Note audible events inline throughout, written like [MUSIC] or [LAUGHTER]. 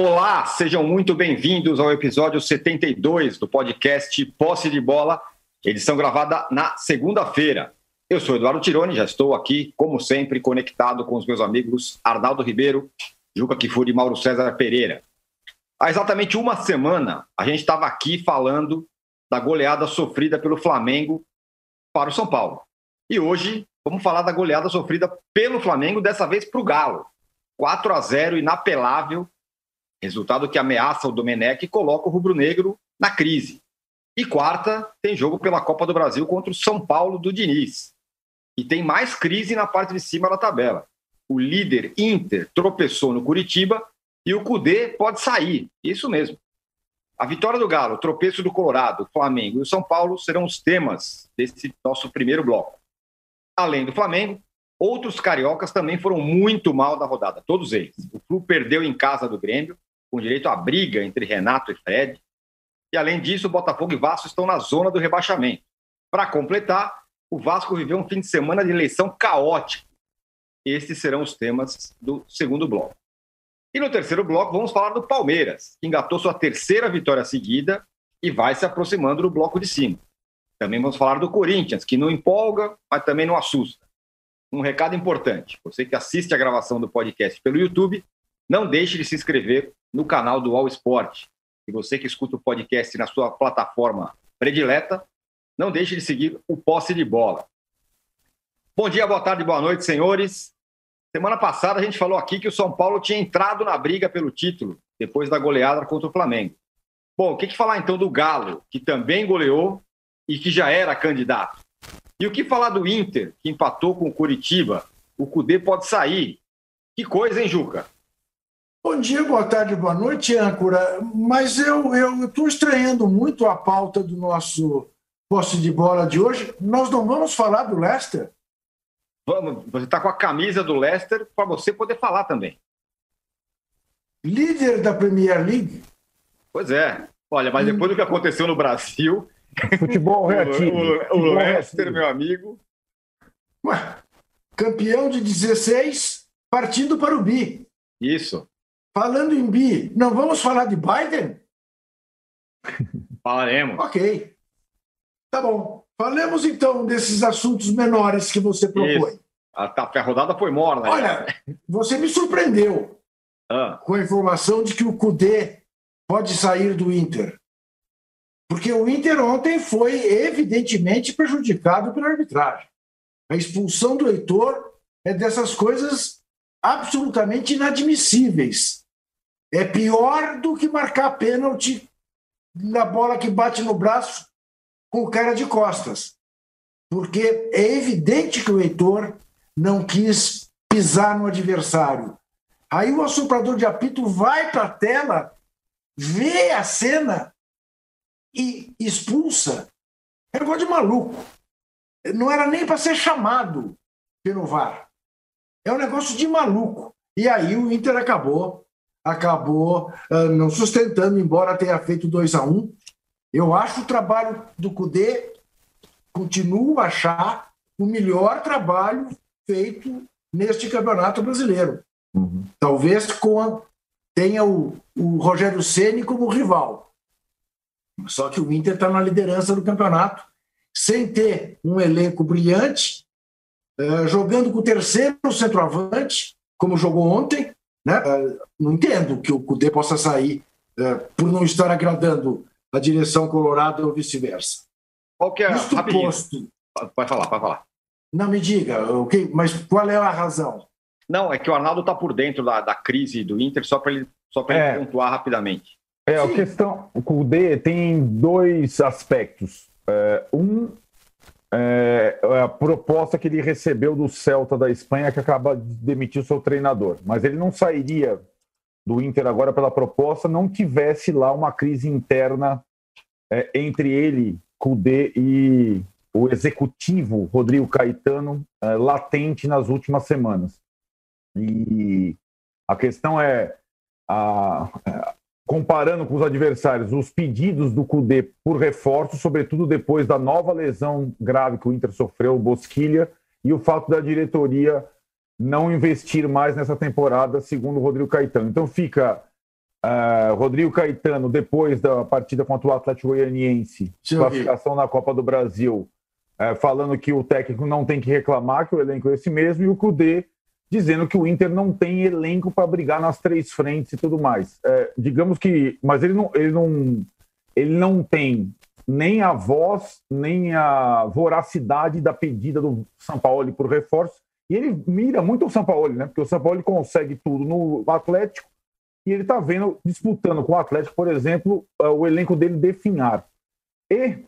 Olá, sejam muito bem-vindos ao episódio 72 do podcast Posse de Bola, edição gravada na segunda-feira. Eu sou Eduardo Tironi, já estou aqui, como sempre, conectado com os meus amigos Arnaldo Ribeiro, Juca Kifuri e Mauro César Pereira. Há exatamente uma semana, a gente estava aqui falando da goleada sofrida pelo Flamengo para o São Paulo. E hoje vamos falar da goleada sofrida pelo Flamengo, dessa vez para o Galo. 4 a 0 inapelável, resultado que ameaça o Domenech e coloca o rubro-negro na crise. E quarta, tem jogo pela Copa do Brasil contra o São Paulo do Diniz. E tem mais crise na parte de cima da tabela. O líder Inter tropeçou no Curitiba e o Cudê pode sair. Isso mesmo. A vitória do Galo, o tropeço do Colorado, Flamengo e o São Paulo serão os temas desse nosso primeiro bloco. Além do Flamengo, outros cariocas também foram muito mal da rodada, todos eles. O Flu perdeu em casa do Grêmio, com direito à briga entre Renato e Fred. E além disso, Botafogo e Vasco estão na zona do rebaixamento. Para completar, o Vasco viveu um fim de semana de eleição caótico. Estes serão os temas do segundo bloco. E no terceiro bloco, vamos falar do Palmeiras, que engatou sua terceira vitória seguida e vai se aproximando do bloco de cima. Também vamos falar do Corinthians, que não empolga, mas também não assusta. Um recado importante: você que assiste a gravação do podcast pelo YouTube, não deixe de se inscrever no canal do All Sport. E você que escuta o podcast na sua plataforma predileta, não deixe de seguir o Posse de Bola. Bom dia, boa tarde, boa noite, senhores. Semana passada a gente falou aqui que o São Paulo tinha entrado na briga pelo título depois da goleada contra o Flamengo. Bom, o que, que falar então do Galo, que também goleou e que já era candidato? E o que falar do Inter, que empatou com o Curitiba? O Cudê pode sair. Que coisa, hein, Juca? Bom dia, boa tarde, boa noite, âncora. Mas eu estou estranhando muito a pauta do nosso posse de bola de hoje. Nós não vamos falar do Leicester? Vamos, você está com a camisa do Leicester para você poder falar também. Líder da Premier League? Pois é. Olha, mas depois do que aconteceu no Brasil. Futebol [LAUGHS] reativo. O, o, o Leicester, meu amigo. Ué, campeão de 16, partindo para o bi. Isso. Falando em bi, não vamos falar de Biden? Falaremos. Ok. Tá bom. Falemos então desses assuntos menores que você propõe. A, a, rodada foi morna. Olha, você me surpreendeu ah. com a informação de que o Cudê pode sair do Inter. Porque o Inter ontem foi evidentemente prejudicado pela arbitragem. A expulsão do Heitor é dessas coisas absolutamente inadmissíveis. É pior do que marcar pênalti na bola que bate no braço com o cara de costas. Porque é evidente que o Heitor não quis pisar no adversário. Aí o assoprador de apito vai para a tela, vê a cena e expulsa. É um negócio de maluco. Não era nem para ser chamado pelo VAR. É um negócio de maluco. E aí o Inter acabou, acabou uh, não sustentando, embora tenha feito 2 a 1 um, eu acho o trabalho do CUDE, continuo a achar o melhor trabalho feito neste campeonato brasileiro. Uhum. Talvez com a, tenha o, o Rogério Ceni como rival. Só que o Inter está na liderança do campeonato, sem ter um elenco brilhante, uh, jogando com o terceiro centroavante, como jogou ontem. Né? Uh, não entendo que o Cudê possa sair uh, por não estar agradando a direção colorada ou vice-versa. Qual que é Isto rapidinho. posto. Pode falar, pode falar. Não me diga, okay, mas qual é a razão? Não, é que o Arnaldo está por dentro da, da crise do Inter, só para ele, só é. ele pontuar rapidamente. É, a questão, o D tem dois aspectos. É, um é, é a proposta que ele recebeu do Celta da Espanha, que acaba de demitir o seu treinador. Mas ele não sairia do Inter agora pela proposta não tivesse lá uma crise interna é, entre ele, Cudê e o executivo Rodrigo Caetano é, latente nas últimas semanas. E a questão é, a, a, comparando com os adversários, os pedidos do Cudê por reforço, sobretudo depois da nova lesão grave que o Inter sofreu, o Bosquilha, e o fato da diretoria não investir mais nessa temporada, segundo o Rodrigo Caetano. Então fica Uh, Rodrigo Caetano, depois da partida contra o Atlético Goianiense, classificação na Copa do Brasil, uh, falando que o técnico não tem que reclamar, que o elenco é esse mesmo, e o Cudê dizendo que o Inter não tem elenco para brigar nas três frentes e tudo mais. Uh, digamos que. Mas ele não, ele, não, ele não tem nem a voz, nem a voracidade da pedida do São Paulo por reforço. E ele mira muito o São Paulo, né? Porque o São Paulo consegue tudo no Atlético e ele está vendo, disputando com o Atlético, por exemplo, eh, o elenco dele definhar. E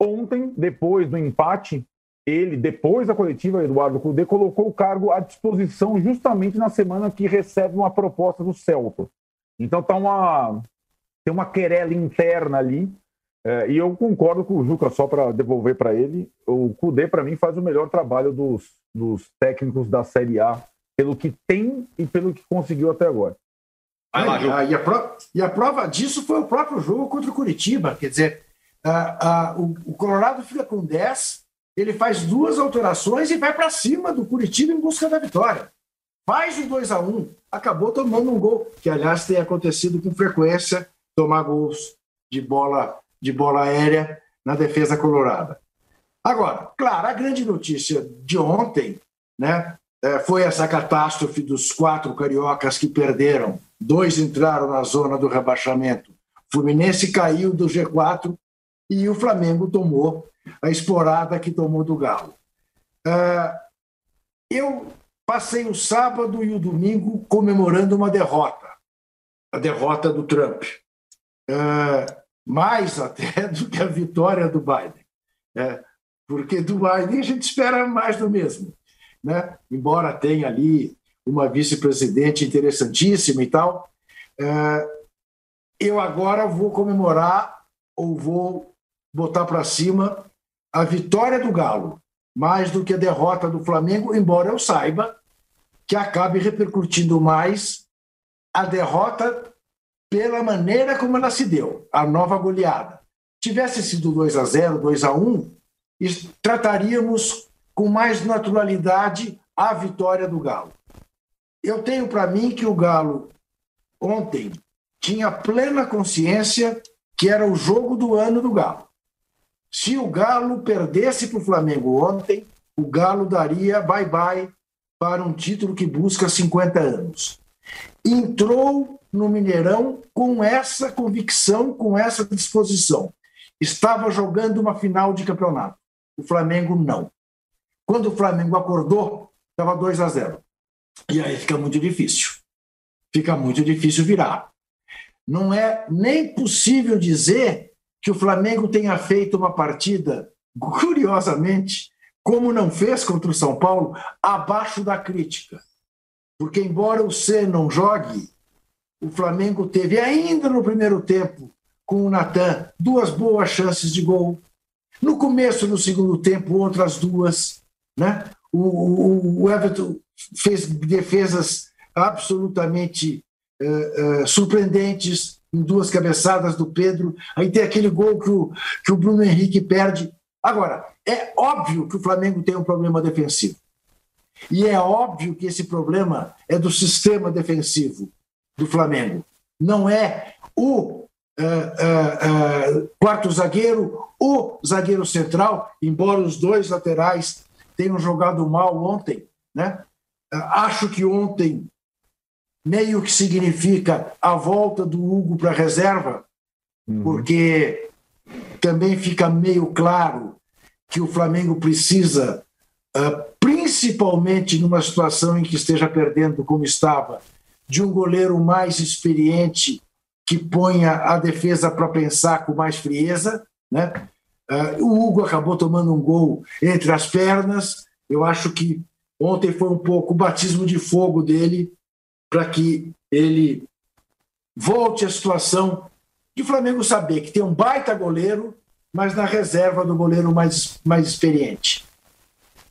ontem, depois do empate, ele, depois da coletiva, Eduardo Cudê, colocou o cargo à disposição justamente na semana que recebe uma proposta do Celta. Então tá uma, tem uma querela interna ali. É, e eu concordo com o Juca, só para devolver para ele. O Cudê, para mim, faz o melhor trabalho dos, dos técnicos da Série A, pelo que tem e pelo que conseguiu até agora. Lá, e, a prova, e, a prova, disso foi o próprio jogo contra o Curitiba. Quer dizer, o, o, Colorado fica com 10, ele faz duas alterações e vai para cima do Curitiba em busca da vitória. Faz o 2 a 1 acabou tomando um gol, que aliás tem acontecido com frequência, tomar gols de bola, de bola aérea na defesa colorada. Agora, claro, a grande notícia de ontem né, é, foi essa catástrofe dos quatro cariocas que perderam dois entraram na zona do rebaixamento. O Fluminense caiu do G4 e o Flamengo tomou a esporada que tomou do Galo. Uh, eu passei o sábado e o domingo comemorando uma derrota, a derrota do Trump, uh, mais até [LAUGHS] do que a vitória do Biden, uh, porque do Biden a gente espera mais do mesmo, né? Embora tenha ali uma vice-presidente interessantíssima e tal. É, eu agora vou comemorar ou vou botar para cima a vitória do Galo, mais do que a derrota do Flamengo, embora eu saiba que acabe repercutindo mais a derrota pela maneira como ela se deu, a nova goleada. Tivesse sido 2 a 0, 2 a 1, trataríamos com mais naturalidade a vitória do Galo. Eu tenho para mim que o Galo ontem tinha plena consciência que era o jogo do ano do Galo. Se o Galo perdesse para o Flamengo ontem, o Galo daria bye-bye para um título que busca 50 anos. Entrou no Mineirão com essa convicção, com essa disposição. Estava jogando uma final de campeonato. O Flamengo não. Quando o Flamengo acordou, estava 2 a 0. E aí fica muito difícil. Fica muito difícil virar. Não é nem possível dizer que o Flamengo tenha feito uma partida, curiosamente, como não fez contra o São Paulo, abaixo da crítica. Porque, embora o C não jogue, o Flamengo teve ainda no primeiro tempo, com o Natan, duas boas chances de gol. No começo, no segundo tempo, outras duas. Né? O, o, o Everton fez defesas absolutamente uh, uh, surpreendentes em duas cabeçadas do Pedro. Aí tem aquele gol que o, que o Bruno Henrique perde. Agora, é óbvio que o Flamengo tem um problema defensivo. E é óbvio que esse problema é do sistema defensivo do Flamengo. Não é o uh, uh, uh, quarto zagueiro, o zagueiro central, embora os dois laterais tenham jogado mal ontem, né? Acho que ontem meio que significa a volta do Hugo para a reserva, uhum. porque também fica meio claro que o Flamengo precisa, principalmente numa situação em que esteja perdendo como estava, de um goleiro mais experiente que ponha a defesa para pensar com mais frieza, né? o Hugo acabou tomando um gol entre as pernas. Eu acho que Ontem foi um pouco o batismo de fogo dele para que ele volte à situação de Flamengo saber que tem um baita goleiro, mas na reserva do goleiro mais, mais experiente.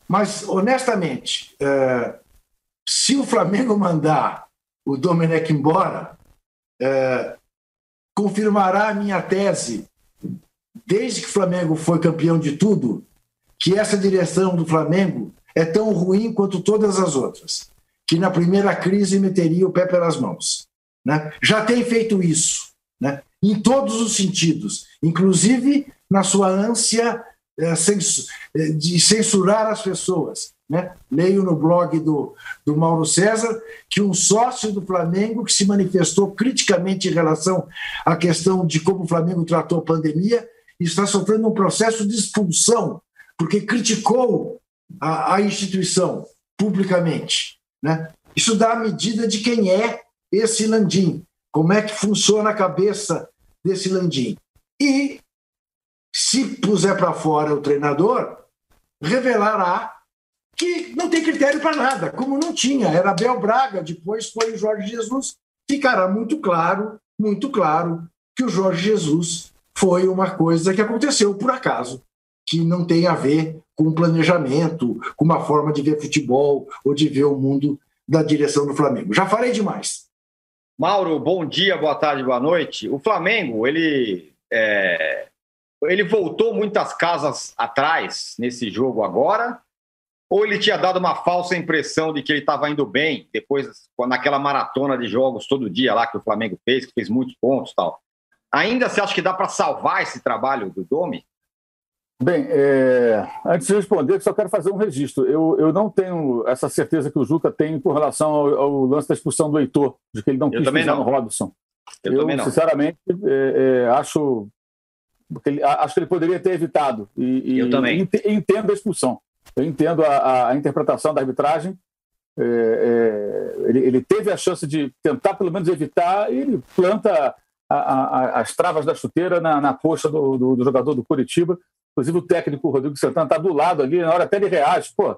Mas, honestamente, é, se o Flamengo mandar o Domenech embora, é, confirmará a minha tese, desde que o Flamengo foi campeão de tudo, que essa direção do Flamengo é tão ruim quanto todas as outras, que na primeira crise meteria o pé pelas mãos. né, já tem feito isso, né, em todos os sentidos, inclusive na sua ânsia é, de censurar as pessoas. Né? Leio no blog do, do Mauro César que um sócio do Flamengo que se manifestou criticamente em relação à questão de como o Flamengo tratou a pandemia está sofrendo um processo de expulsão, porque criticou a, a instituição publicamente. Né? Isso dá a medida de quem é esse Landim, como é que funciona a cabeça desse Landim. E, se puser para fora o treinador, revelará que não tem critério para nada, como não tinha. Era Abel Braga, depois foi o Jorge Jesus. Ficará muito claro, muito claro, que o Jorge Jesus foi uma coisa que aconteceu por acaso, que não tem a ver com planejamento, com uma forma de ver futebol ou de ver o mundo da direção do Flamengo. Já falei demais. Mauro, bom dia, boa tarde, boa noite. O Flamengo, ele é... ele voltou muitas casas atrás nesse jogo agora ou ele tinha dado uma falsa impressão de que ele estava indo bem, depois, naquela maratona de jogos todo dia lá que o Flamengo fez, que fez muitos pontos tal. Ainda você acha que dá para salvar esse trabalho do Domi? Bem, é... antes de responder, só quero fazer um registro. Eu, eu não tenho essa certeza que o Juca tem com relação ao, ao lance da expulsão do Heitor, de que ele não eu quis pisar no Robson. Eu, eu também não. sinceramente, é, é, acho, que ele, acho que ele poderia ter evitado. E, eu e, também. Entendo a expulsão. Eu entendo a, a interpretação da arbitragem. É, é, ele, ele, teve a chance de tentar, pelo menos, evitar, e ele planta a, a, as travas da chuteira na, na coxa do, do, do, jogador do Curitiba. Inclusive, o técnico Rodrigo Santana está do lado ali, na hora até ele reage. Pô,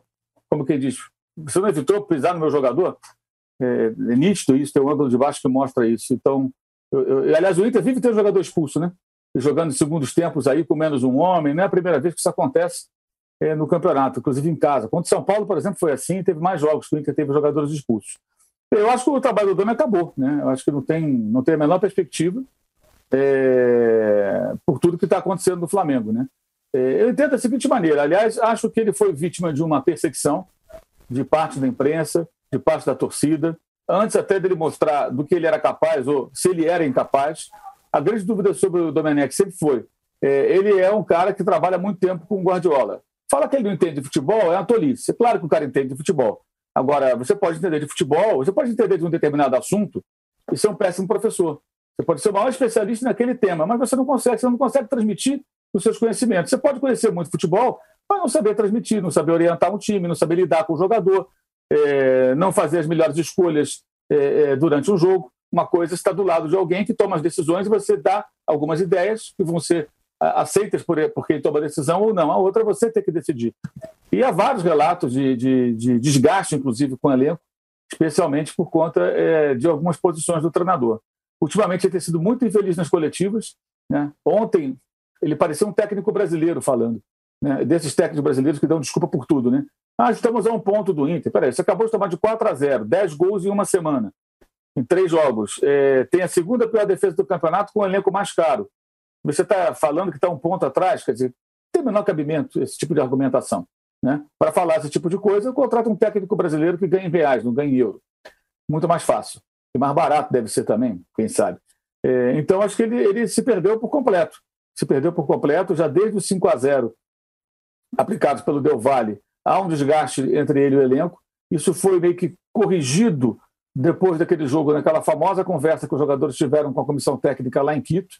como quem diz, você não evitou pisar no meu jogador? É, é nítido isso, tem um ângulo de baixo que mostra isso. Então, eu, eu, aliás, o Inter vive tendo jogador expulso, né? jogando em segundos tempos aí com menos um homem. Não é a primeira vez que isso acontece é, no campeonato, inclusive em casa. Contra o São Paulo, por exemplo, foi assim, teve mais jogos que o Inter teve jogadores expulsos. Eu acho que o trabalho do Dami acabou, né? Eu acho que não tem, não tem a menor perspectiva é, por tudo que está acontecendo no Flamengo, né? É, eu entendo da seguinte maneira, aliás, acho que ele foi vítima de uma perseguição de parte da imprensa, de parte da torcida, antes até dele mostrar do que ele era capaz ou se ele era incapaz. A grande dúvida sobre o Domenech sempre foi, é, ele é um cara que trabalha muito tempo com o Guardiola. Fala que ele não entende de futebol, é uma tolice. É claro que o cara entende de futebol. Agora, você pode entender de futebol, você pode entender de um determinado assunto e ser um péssimo professor. Você pode ser o maior especialista naquele tema, mas você não consegue, você não consegue transmitir os seus conhecimentos. Você pode conhecer muito futebol, mas não saber transmitir, não saber orientar um time, não saber lidar com o jogador, é, não fazer as melhores escolhas é, é, durante um jogo. Uma coisa está do lado de alguém que toma as decisões e você dá algumas ideias que vão ser aceitas por, por quem toma a decisão ou não. A outra é você ter que decidir. E há vários relatos de, de, de desgaste, inclusive, com o elenco, especialmente por conta é, de algumas posições do treinador. Ultimamente, ele tem sido muito infeliz nas coletivas. Né? Ontem, ele parecia um técnico brasileiro falando, né? desses técnicos brasileiros que dão desculpa por tudo. Né? Ah, estamos a um ponto do Inter. Peraí, você acabou de tomar de 4 a 0, 10 gols em uma semana, em três jogos. É, tem a segunda pior defesa do campeonato com o elenco mais caro. Você está falando que está um ponto atrás, quer dizer, tem o menor cabimento esse tipo de argumentação. Né? Para falar esse tipo de coisa, eu contrato um técnico brasileiro que ganha em reais, não ganha em euro. Muito mais fácil. E mais barato deve ser também, quem sabe. É, então, acho que ele, ele se perdeu por completo. Se perdeu por completo, já desde os 5 a 0 aplicados pelo Del Valle, há um desgaste entre ele e o elenco. Isso foi meio que corrigido depois daquele jogo, naquela famosa conversa que os jogadores tiveram com a comissão técnica lá em Quito,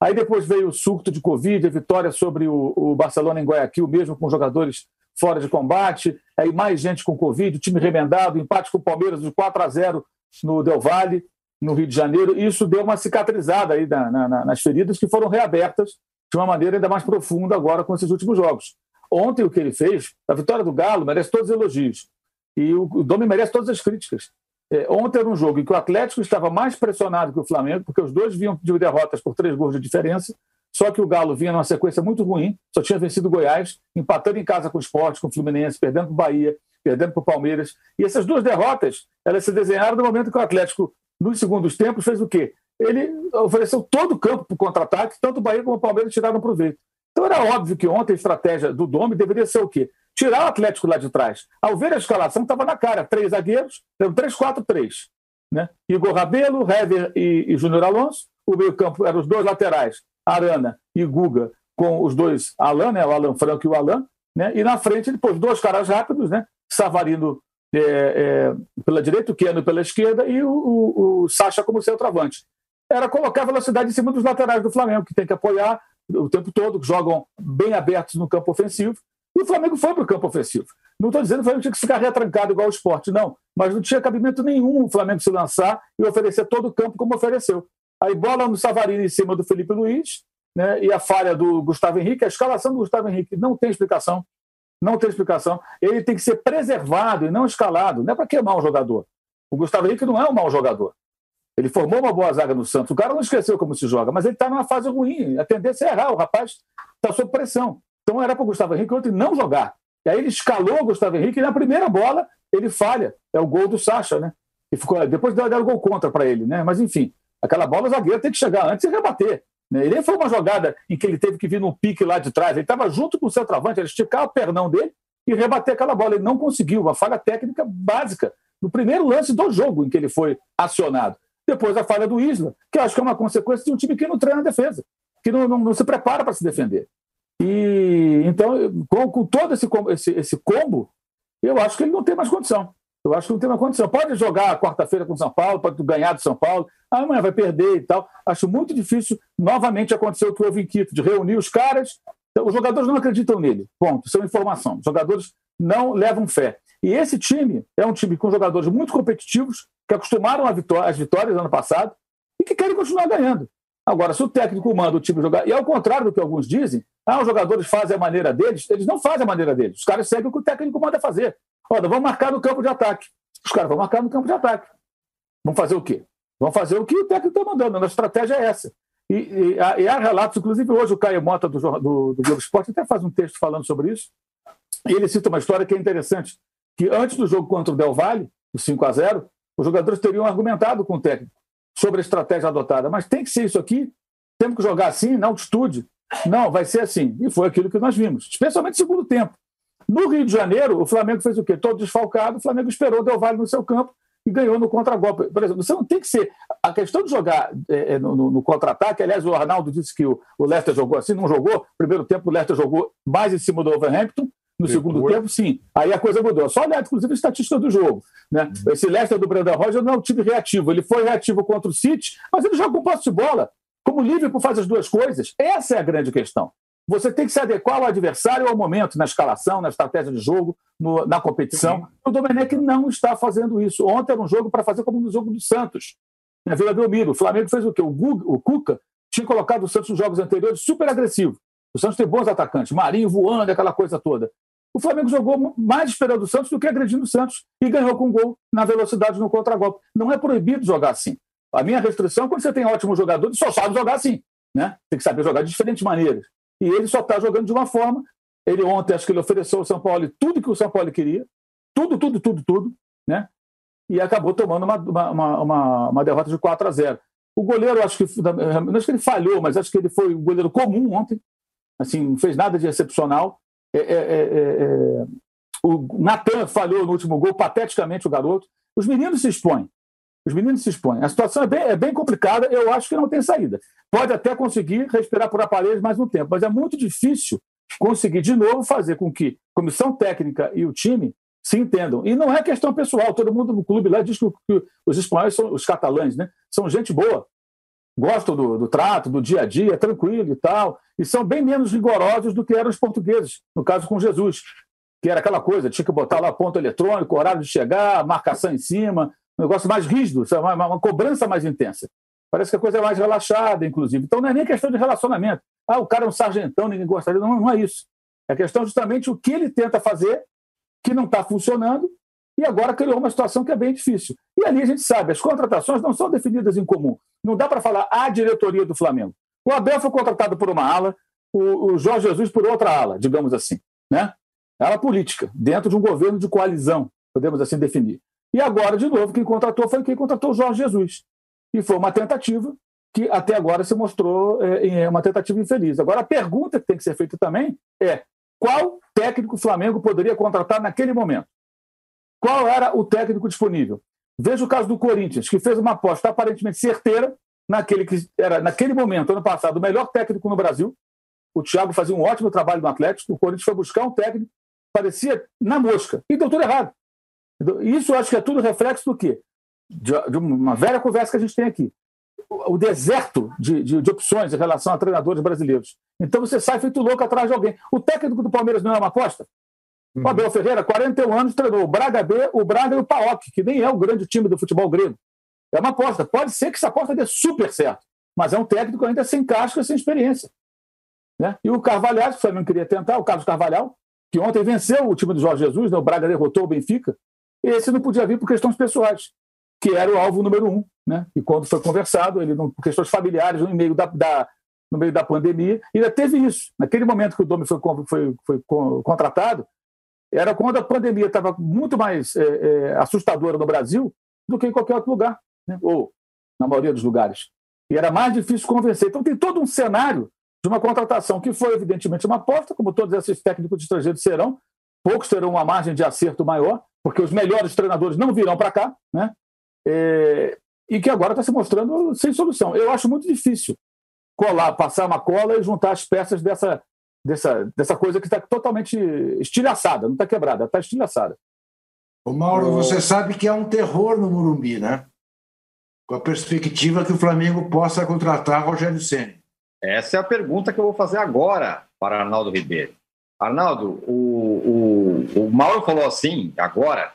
Aí depois veio o surto de Covid, a vitória sobre o, o Barcelona em Guayaquil, mesmo com jogadores fora de combate, aí mais gente com Covid, o time remendado, empate com o Palmeiras de 4 a 0 no Del Valle, no Rio de Janeiro. Isso deu uma cicatrizada aí na, na, nas feridas que foram reabertas de uma maneira ainda mais profunda agora com esses últimos jogos. Ontem o que ele fez, a vitória do Galo merece todos os elogios. E o, o Domi merece todas as críticas. É, ontem era um jogo em que o Atlético estava mais pressionado que o Flamengo, porque os dois vinham de derrotas por três gols de diferença, só que o Galo vinha numa sequência muito ruim, só tinha vencido o Goiás, empatando em casa com o Esporte, com o Fluminense, perdendo para o Bahia, perdendo para o Palmeiras. E essas duas derrotas, elas se desenharam no momento que o Atlético, nos segundos tempos, fez o quê? Ele ofereceu todo o campo para o contra-ataque, tanto o Bahia como o Palmeiras tiraram proveito. Então era óbvio que ontem a estratégia do Dome deveria ser o quê? Tirar o Atlético lá de trás. Ao ver a escalação, estava na cara. Três zagueiros, 3-4-3. né? Igor Rabelo, Hever e, e Júnior Alonso. O meio-campo eram os dois laterais, Arana e Guga, com os dois Alan, né? o Alan Franco e o Alan. Né? E na frente ele pôs dois caras rápidos, né? Savarino é, é, pela direita, o Keno pela esquerda e o, o, o Sacha como centroavante. Era colocar velocidade em cima dos laterais do Flamengo, que tem que apoiar o tempo todo, que jogam bem abertos no campo ofensivo. E o Flamengo foi para o campo ofensivo. Não estou dizendo que o Flamengo tinha que ficar retrancado igual o esporte, não. Mas não tinha cabimento nenhum o Flamengo se lançar e oferecer todo o campo como ofereceu. Aí bola no Savarino em cima do Felipe Luiz, né, e a falha do Gustavo Henrique, a escalação do Gustavo Henrique não tem explicação. Não tem explicação. Ele tem que ser preservado e não escalado. Não é para queimar um jogador. O Gustavo Henrique não é um mau jogador. Ele formou uma boa zaga no Santos. O cara não esqueceu como se joga, mas ele está numa fase ruim. A tendência é errar. O rapaz está sob pressão. Então era para o Gustavo Henrique ontem não jogar. E aí ele escalou o Gustavo Henrique e na primeira bola ele falha. É o gol do Sacha, né? E ficou, depois deram gol contra para ele, né? Mas enfim, aquela bola o zagueiro tem que chegar antes e rebater. Né? Ele nem foi uma jogada em que ele teve que vir num pique lá de trás. Ele estava junto com o centroavante, ele esticar o pernão dele e rebater aquela bola. Ele não conseguiu, uma falha técnica básica no primeiro lance do jogo em que ele foi acionado. Depois a falha do Isla, que eu acho que é uma consequência de um time que não treina a defesa, que não, não, não se prepara para se defender. E então, com, com todo esse, esse, esse combo, eu acho que ele não tem mais condição. Eu acho que não tem mais condição. Pode jogar quarta-feira com São Paulo, pode ganhar do São Paulo, amanhã vai perder e tal. Acho muito difícil novamente acontecer o que houve em Quito, de reunir os caras. Os jogadores não acreditam nele. Ponto. Isso é uma informação. Os jogadores não levam fé. E esse time é um time com jogadores muito competitivos, que acostumaram às vitórias ano passado e que querem continuar ganhando. Agora, se o técnico manda o time jogar, e ao contrário do que alguns dizem, ah, os jogadores fazem a maneira deles, eles não fazem a maneira deles. Os caras seguem o que o técnico manda fazer. Olha, vamos marcar no campo de ataque. Os caras vão marcar no campo de ataque. Vão fazer o quê? Vão fazer o que o técnico está mandando. A estratégia é essa. E, e, e, há relatos, inclusive hoje o Caio Mota do, do, do Globo Esporte até faz um texto falando sobre isso. E ele cita uma história que é interessante, que antes do jogo contra o Del Valle, o 5 a 0 os jogadores teriam argumentado com o técnico sobre a estratégia adotada. Mas tem que ser isso aqui? Temos que jogar assim, na altitude? Não, vai ser assim. E foi aquilo que nós vimos, especialmente no segundo tempo. No Rio de Janeiro, o Flamengo fez o quê? Todo desfalcado, o Flamengo esperou o Del Valle no seu campo e ganhou no contra-golpe. Por exemplo, você não tem que ser. A questão de jogar é, é no, no, no contra-ataque, aliás, o Arnaldo disse que o, o Leicester jogou assim, não jogou. Primeiro tempo, o Leicester jogou mais em cima do Overhampton. No segundo tempo, sim. Aí a coisa mudou. Só olhar, inclusive, a estatística do jogo. Né? Uhum. Esse Leicester do Brendan Rodgers não é um time reativo. Ele foi reativo contra o City, mas ele joga com posse de bola. Como o Liverpool faz as duas coisas, essa é a grande questão. Você tem que se adequar ao adversário ao momento, na escalação, na estratégia de jogo, no, na competição. Sim. O Domenech não está fazendo isso. Ontem era um jogo para fazer como no jogo do Santos, na Vila Belmiro. O Flamengo fez o quê? O, Gug, o Cuca tinha colocado o Santos nos jogos anteriores super agressivo. O Santos tem bons atacantes, Marinho voando, aquela coisa toda. O Flamengo jogou mais esperando o Santos do que agredindo o Santos e ganhou com gol na velocidade no contra-golpe. Não é proibido jogar assim. A minha restrição é quando você tem ótimos jogadores, só sabe jogar assim. Né? Tem que saber jogar de diferentes maneiras e ele só está jogando de uma forma. Ele ontem, acho que ele ofereceu ao São Paulo tudo que o São Paulo queria, tudo, tudo, tudo, tudo, né? E acabou tomando uma, uma, uma, uma derrota de 4 a 0. O goleiro, acho que não acho que ele falhou, mas acho que ele foi o goleiro comum ontem. Assim, não fez nada de excepcional. É, é, é, é, é o Natan falhou no último gol, pateticamente o garoto. Os meninos se expõem. Os meninos se expõem. A situação é bem, é bem complicada, eu acho que não tem saída. Pode até conseguir respirar por aparelhos mais um tempo, mas é muito difícil conseguir de novo fazer com que comissão técnica e o time se entendam. E não é questão pessoal, todo mundo no clube lá diz que os espanhóis são os catalães, né? São gente boa, gostam do, do, trato, do dia a dia, tranquilo e tal, e são bem menos rigorosos do que eram os portugueses, no caso com Jesus, que era aquela coisa, tinha que botar lá ponto eletrônico, horário de chegar, marcação em cima, um negócio mais rígido, uma, uma cobrança mais intensa. Parece que a coisa é mais relaxada, inclusive. Então não é nem questão de relacionamento. Ah, o cara é um sargentão, ninguém gosta dele. Não, não é isso. É questão justamente o que ele tenta fazer, que não está funcionando, e agora criou uma situação que é bem difícil. E ali a gente sabe, as contratações não são definidas em comum. Não dá para falar a diretoria do Flamengo. O Abel foi contratado por uma ala, o, o Jorge Jesus por outra ala, digamos assim. Né? Ala política, dentro de um governo de coalizão, podemos assim definir. E agora, de novo, quem contratou foi quem contratou o Jorge Jesus. E foi uma tentativa que até agora se mostrou é, uma tentativa infeliz. Agora, a pergunta que tem que ser feita também é qual técnico o Flamengo poderia contratar naquele momento? Qual era o técnico disponível? Veja o caso do Corinthians, que fez uma aposta aparentemente certeira naquele que era, naquele momento, ano passado, o melhor técnico no Brasil. O Thiago fazia um ótimo trabalho no Atlético. O Corinthians foi buscar um técnico, parecia na mosca, e deu tudo errado. Isso eu acho que é tudo reflexo do quê? De, uma velha conversa que a gente tem aqui. O, o deserto de, de, de, opções em relação a treinadores brasileiros. Então você sai feito louco atrás de alguém. O técnico do Palmeiras não é uma aposta? Uhum. O Abel Ferreira, 41 anos, treinou o Braga B, o Braga e o Paok, que nem é o grande time do futebol grego. É uma aposta. Pode ser que essa aposta dê super certo, mas é um técnico ainda sem casca, sem experiência. Né? E o Carvalhal, que você não queria tentar, o Carlos Carvalhal, que ontem venceu o time do Jorge Jesus, né? o Braga derrotou o Benfica, esse não podia vir por questões pessoais, que era o alvo número um. Né? E quando foi conversado, ele por questões familiares, no meio da, da, no meio da pandemia, ainda teve isso. Naquele momento que o Domi foi, foi, foi contratado, era quando a pandemia estava muito mais é, é, assustadora no Brasil do que em qualquer outro lugar, né? ou na maioria dos lugares. E era mais difícil convencer. Então tem todo um cenário de uma contratação que foi, evidentemente, uma aposta, como todos esses técnicos estrangeiros serão. Poucos terão uma margem de acerto maior, porque os melhores treinadores não virão para cá, né? É, e que agora está se mostrando sem solução. Eu acho muito difícil colar, passar uma cola e juntar as peças dessa, dessa, dessa coisa que está totalmente estilhaçada, não está quebrada, está estilhaçada. O Mauro, você sabe que é um terror no Morumbi, né? Com a perspectiva que o Flamengo possa contratar Rogério Senna. Essa é a pergunta que eu vou fazer agora para Arnaldo Ribeiro. Arnaldo, o, o, o Mauro falou assim, agora,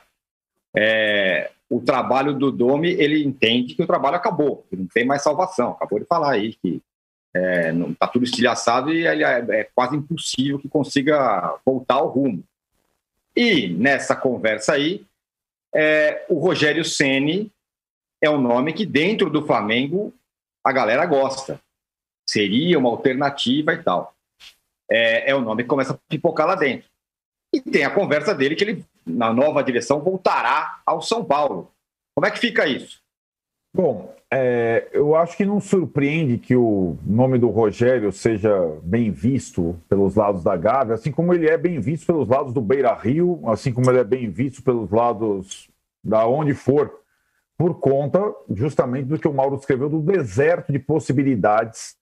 é, o trabalho do Domi, ele entende que o trabalho acabou, que não tem mais salvação. Acabou de falar aí que é, está tudo estilhaçado e ele é, é, quase impossível que consiga voltar ao rumo. E nessa conversa aí, é, o Rogério Ceni é um nome que dentro do Flamengo a galera gosta. Seria uma alternativa e tal. É, é o nome que começa a pipocar lá dentro. E tem a conversa dele que ele, na nova direção, voltará ao São Paulo. Como é que fica isso? Bom, é, eu acho que não surpreende que o nome do Rogério seja bem visto pelos lados da Gávea, assim como ele é bem visto pelos lados do Beira Rio, assim como ele é bem visto pelos lados da onde for, por conta justamente do que o Mauro escreveu do deserto de possibilidades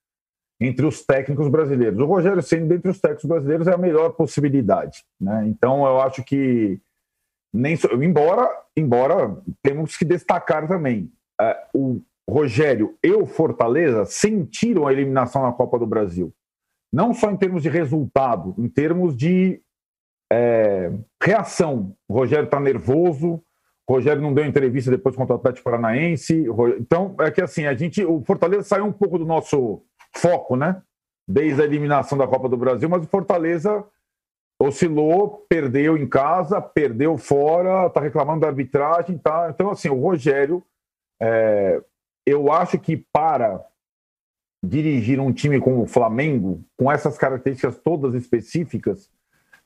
entre os técnicos brasileiros. O Rogério sendo dentre os técnicos brasileiros é a melhor possibilidade, né? Então eu acho que nem embora embora temos que destacar também uh, o Rogério e o Fortaleza sentiram a eliminação na Copa do Brasil. Não só em termos de resultado, em termos de é, reação. O Rogério está nervoso, o Rogério não deu entrevista depois contra o Atlético Paranaense. Então, é que assim, a gente. O Fortaleza saiu um pouco do nosso foco, né? Desde a eliminação da Copa do Brasil, mas o Fortaleza oscilou, perdeu em casa, perdeu fora, está reclamando da arbitragem, tá? Então, assim, o Rogério é, eu acho que para dirigir um time como o Flamengo, com essas características todas específicas,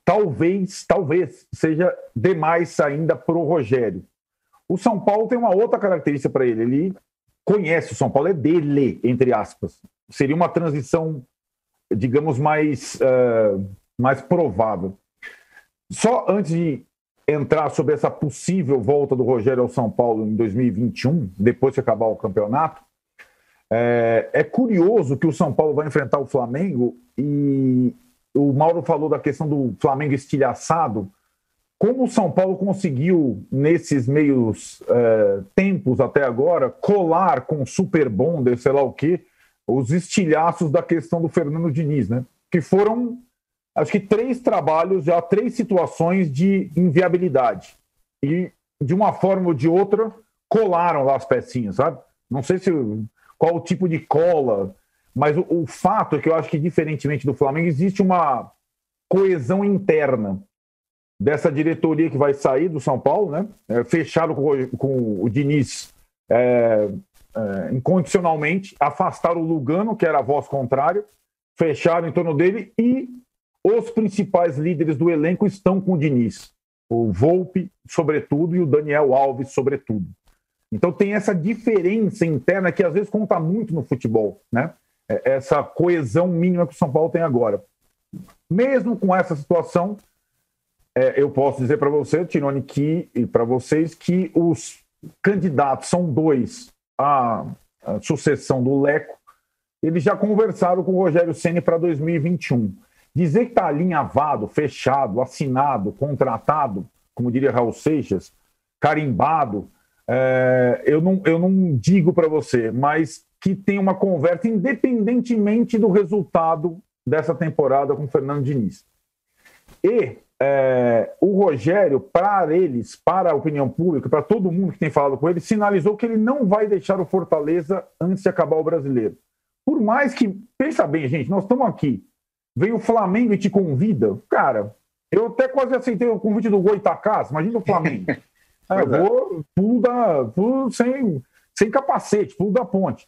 talvez, talvez seja demais ainda para o Rogério. O São Paulo tem uma outra característica para ele. Ele conhece o São Paulo, é dele, entre aspas. Seria uma transição, digamos, mais, uh, mais provável. Só antes de entrar sobre essa possível volta do Rogério ao São Paulo em 2021, depois que acabar o campeonato. É, é, curioso que o São Paulo vai enfrentar o Flamengo e o Mauro falou da questão do Flamengo estilhaçado. Como o São Paulo conseguiu, nesses meios é, tempos até agora, colar com Super Bonder, sei lá o quê, os estilhaços da questão do Fernando Diniz, né? Que foram acho que três trabalhos, já três situações de inviabilidade. E, de uma forma ou de outra, colaram lá as pecinhas, sabe? Não sei se qual o tipo de cola, mas o, o fato é que eu acho que, diferentemente do Flamengo, existe uma coesão interna dessa diretoria que vai sair do São Paulo, né? É, fechado com, com, o Diniz é, é, incondicionalmente, afastaram o Lugano, que era a voz contrária, fecharam em torno dele e os principais líderes do elenco estão com o Diniz. O Volpe, sobretudo, e o Daniel Alves, sobretudo. Então tem essa diferença interna que às vezes conta muito no futebol, né? É, essa coesão mínima que o São Paulo tem agora. Mesmo com essa situação, é, eu posso dizer para você, Tirone, que, e para vocês, que os candidatos, são dois, à, à sucessão do Leco, eles já conversaram com o Rogério Ceni para 2021. Dizer que está alinhavado, fechado, assinado, contratado, como diria Raul Seixas, carimbado, é, eu, não, eu não digo para você, mas que tem uma conversa independentemente do resultado dessa temporada com o Fernando Diniz. E é, o Rogério, para eles, para a opinião pública, para todo mundo que tem falado com ele, sinalizou que ele não vai deixar o Fortaleza antes de acabar o brasileiro. Por mais que, pensa bem, gente, nós estamos aqui, vem o Flamengo e te convida, cara, eu até quase aceitei o convite do Goitacás, imagina o Flamengo. [LAUGHS] é, eu vou, pulo, da, pulo sem, sem capacete, pulo da ponte.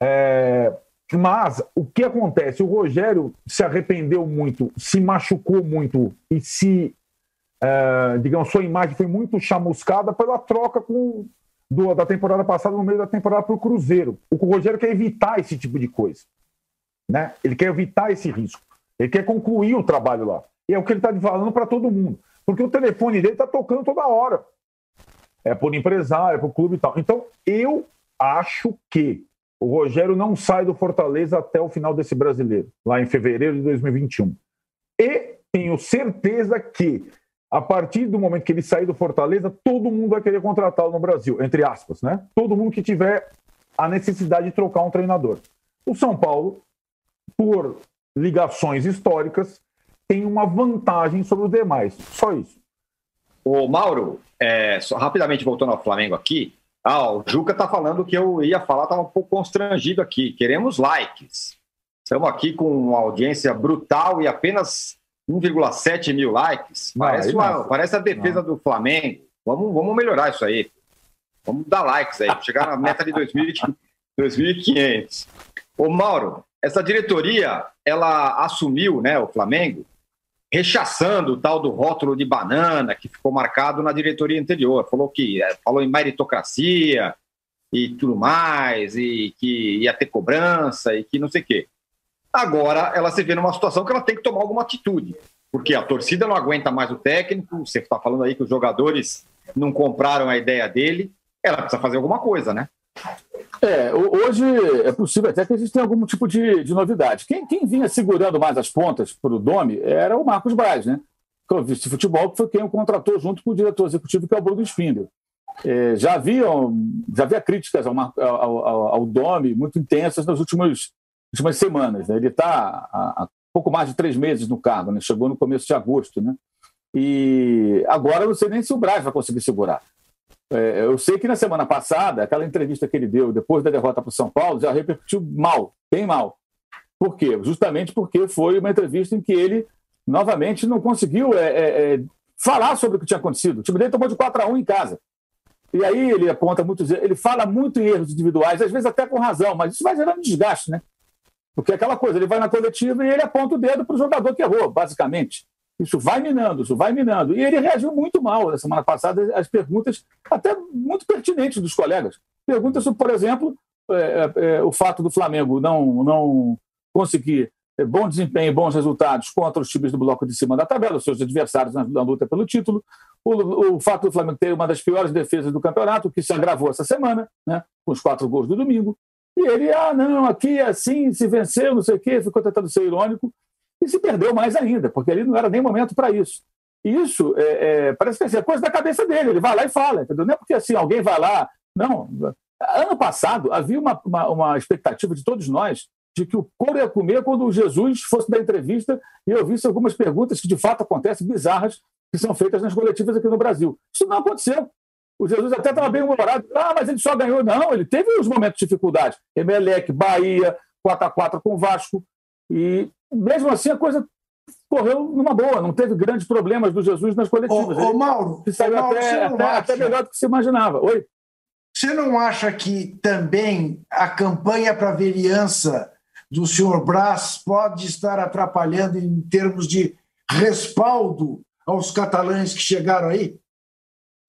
É, mas o que acontece? O Rogério se arrependeu muito, se machucou muito e se, é, digamos, sua imagem foi muito chamuscada pela troca com, do, da temporada passada no meio da temporada para o Cruzeiro. O Rogério quer evitar esse tipo de coisa. Né? Ele quer evitar esse risco. Ele quer concluir o trabalho lá. E é o que ele está falando para todo mundo. Porque o telefone dele está tocando toda hora. É por empresário, é por clube e tal. Então, eu acho que o Rogério não sai do Fortaleza até o final desse brasileiro, lá em fevereiro de 2021. E tenho certeza que, a partir do momento que ele sair do Fortaleza, todo mundo vai querer contratá-lo no Brasil, entre aspas, né? Todo mundo que tiver a necessidade de trocar um treinador. O São Paulo, por ligações históricas, tem uma vantagem sobre os demais. Só isso. O Mauro, é, só, rapidamente voltando ao Flamengo aqui, ah, o Juca está falando que eu ia falar, estava um pouco constrangido aqui. Queremos likes. Estamos aqui com uma audiência brutal e apenas 1,7 mil likes. Parece, uma, parece a defesa não. do Flamengo. Vamos, vamos melhorar isso aí. Vamos dar likes aí, chegar na meta de 2.500. Ô Mauro, essa diretoria, ela assumiu, né, o Flamengo, rechaçando o tal do rótulo de banana que ficou marcado na diretoria anterior. Falou que é, falou em meritocracia e tudo mais, e que ia ter cobrança e que não sei o quê. Agora ela se vê numa situação que ela tem que tomar alguma atitude, porque a torcida não aguenta mais o técnico. Você está falando aí que os jogadores não compraram a ideia dele. Ela precisa fazer alguma coisa, né? É, hoje é possível até que exista algum tipo de, de novidade. Quem, quem, vinha segurando mais as pontas para o Domi era o Marcos Braz, né? Que é futebol, que foi quem o contratou junto com o diretor executivo, que é o Bruno Spindler. É, já, haviam, já havia críticas ao, ao, ao, Domi muito intensas nas últimas, últimas semanas. Né? Ele está há, pouco mais de três meses no cargo, né? chegou no começo de agosto. Né? E agora não sei nem se o Braz vai conseguir segurar. É, eu sei que na semana passada, aquela entrevista que ele deu depois da derrota para o São Paulo já repercutiu mal, bem mal. Por quê? Justamente porque foi uma entrevista em que ele, novamente, não conseguiu é, é, é falar sobre o que tinha acontecido. O time dele tomou de 4 a 1 em casa. E aí ele aponta muitos ele fala muito em erros individuais, às vezes até com razão, mas isso vai gerando desgaste, né? Porque é aquela coisa, ele vai na coletiva e ele aponta o dedo para o jogador que errou, basicamente. Isso vai minando, isso vai minando. E ele reagiu muito mal na semana passada às perguntas, até muito pertinentes dos colegas. Perguntas sobre, por exemplo, é, é, é, o fato do Flamengo não, não conseguir é, bom desempenho e bons resultados contra os times do bloco de cima da tabela, os seus adversários na, na luta pelo título. O, o, fato do Flamengo ter uma das piores defesas do campeonato, que se agravou essa semana, né, com os quatro gols do domingo. E ele, ah, não, aqui é assim, se venceu, não sei o quê, ficou tentando ser irônico e se perdeu mais ainda, porque ali não era nem momento para isso. Isso é, é, parece que assim, é coisa da cabeça dele, ele vai lá e fala, entendeu? Não é porque assim alguém vai lá. Não. Ano passado havia uma, uma, uma expectativa de todos nós de que o couro ia comer quando o Jesus fosse dar entrevista e eu visse algumas perguntas que de fato acontecem, bizarras, que são feitas nas coletivas aqui no Brasil. Isso não aconteceu. O Jesus até estava bem humorado. Ah, mas ele só ganhou. Não, ele teve os momentos de dificuldade. Emelec, Bahia, 4x4 com o Vasco. E mesmo assim a coisa correu numa boa, não teve grandes problemas do Jesus nas coletivas. Ô, ô Mauro, saiu Mauro, até, até, até, melhor do que se imaginava. Oi? Você não acha que também a campanha para a vereança do senhor Brás pode estar atrapalhando em termos de respaldo aos catalães que chegaram aí?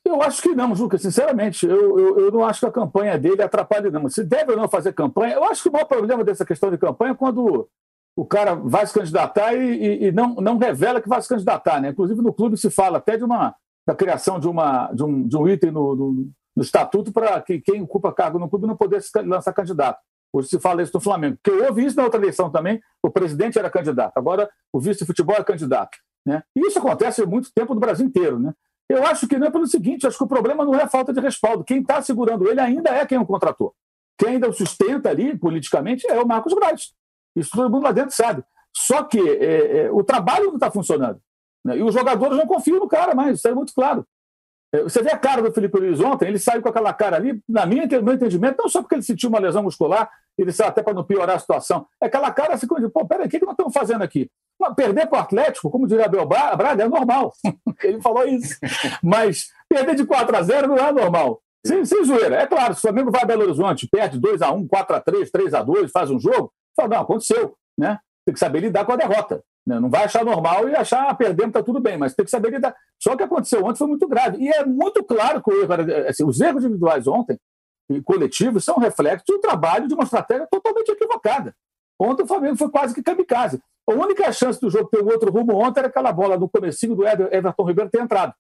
Eu acho que não, Juca, sinceramente. Eu, eu, eu, não acho que a campanha dele atrapalhe, não. Se deve ou não fazer campanha, eu acho que o maior problema dessa questão de campanha é quando o cara vai se candidatar e, e, e, não, não revela que vai se candidatar. Né? Inclusive, no clube se fala até de uma da criação de, uma, de, um, de um item no, no, no estatuto para que quem ocupa cargo no clube não poder lançar candidato. Hoje se fala isso no Flamengo. Porque houve isso na outra eleição também, o presidente era candidato, agora o vice de futebol é candidato. Né? E isso acontece há muito tempo no Brasil inteiro. Né? Eu acho que não é pelo seguinte, acho que o problema não é a falta de respaldo. Quem está segurando ele ainda é quem o contratou. Quem ainda o sustenta ali, politicamente, é o Marcos Braz. Isso todo mundo lá dentro sabe. Só que é, é, o trabalho não está funcionando. Né? E os jogadores não confiam no cara mais, isso é muito claro. É, você vê a cara do Felipe Luiz ontem, ele saiu com aquela cara ali, na minha, no meu entendimento, não só porque ele sentiu uma lesão muscular, ele saiu até para não piorar a situação. É aquela cara como de, pô, peraí, o que, que nós estamos fazendo aqui? perder para o Atlético, como diria Abel Braga, é normal. [LAUGHS] ele falou isso. Mas perder de 4 a 0 não é normal. Sem, sem zoeira. É claro, se o Flamengo vai a Belo Horizonte, perde 2 a 1 4 a 3 3 a 2 faz um jogo, fala, não, aconteceu. Né? Tem que saber lidar com a derrota. Né? Não vai achar normal e achar ah, perdendo está tudo bem, mas tem que saber lidar. Só que aconteceu ontem foi muito grave. E é muito claro que erro, assim, os erros individuais ontem e coletivos são reflexos do trabalho de uma estratégia totalmente equivocada. Ontem o Flamengo foi quase que kamikaze. A única chance do jogo ter um outro rumo ontem era aquela bola no comecinho do Everton Ribeiro ter entrado.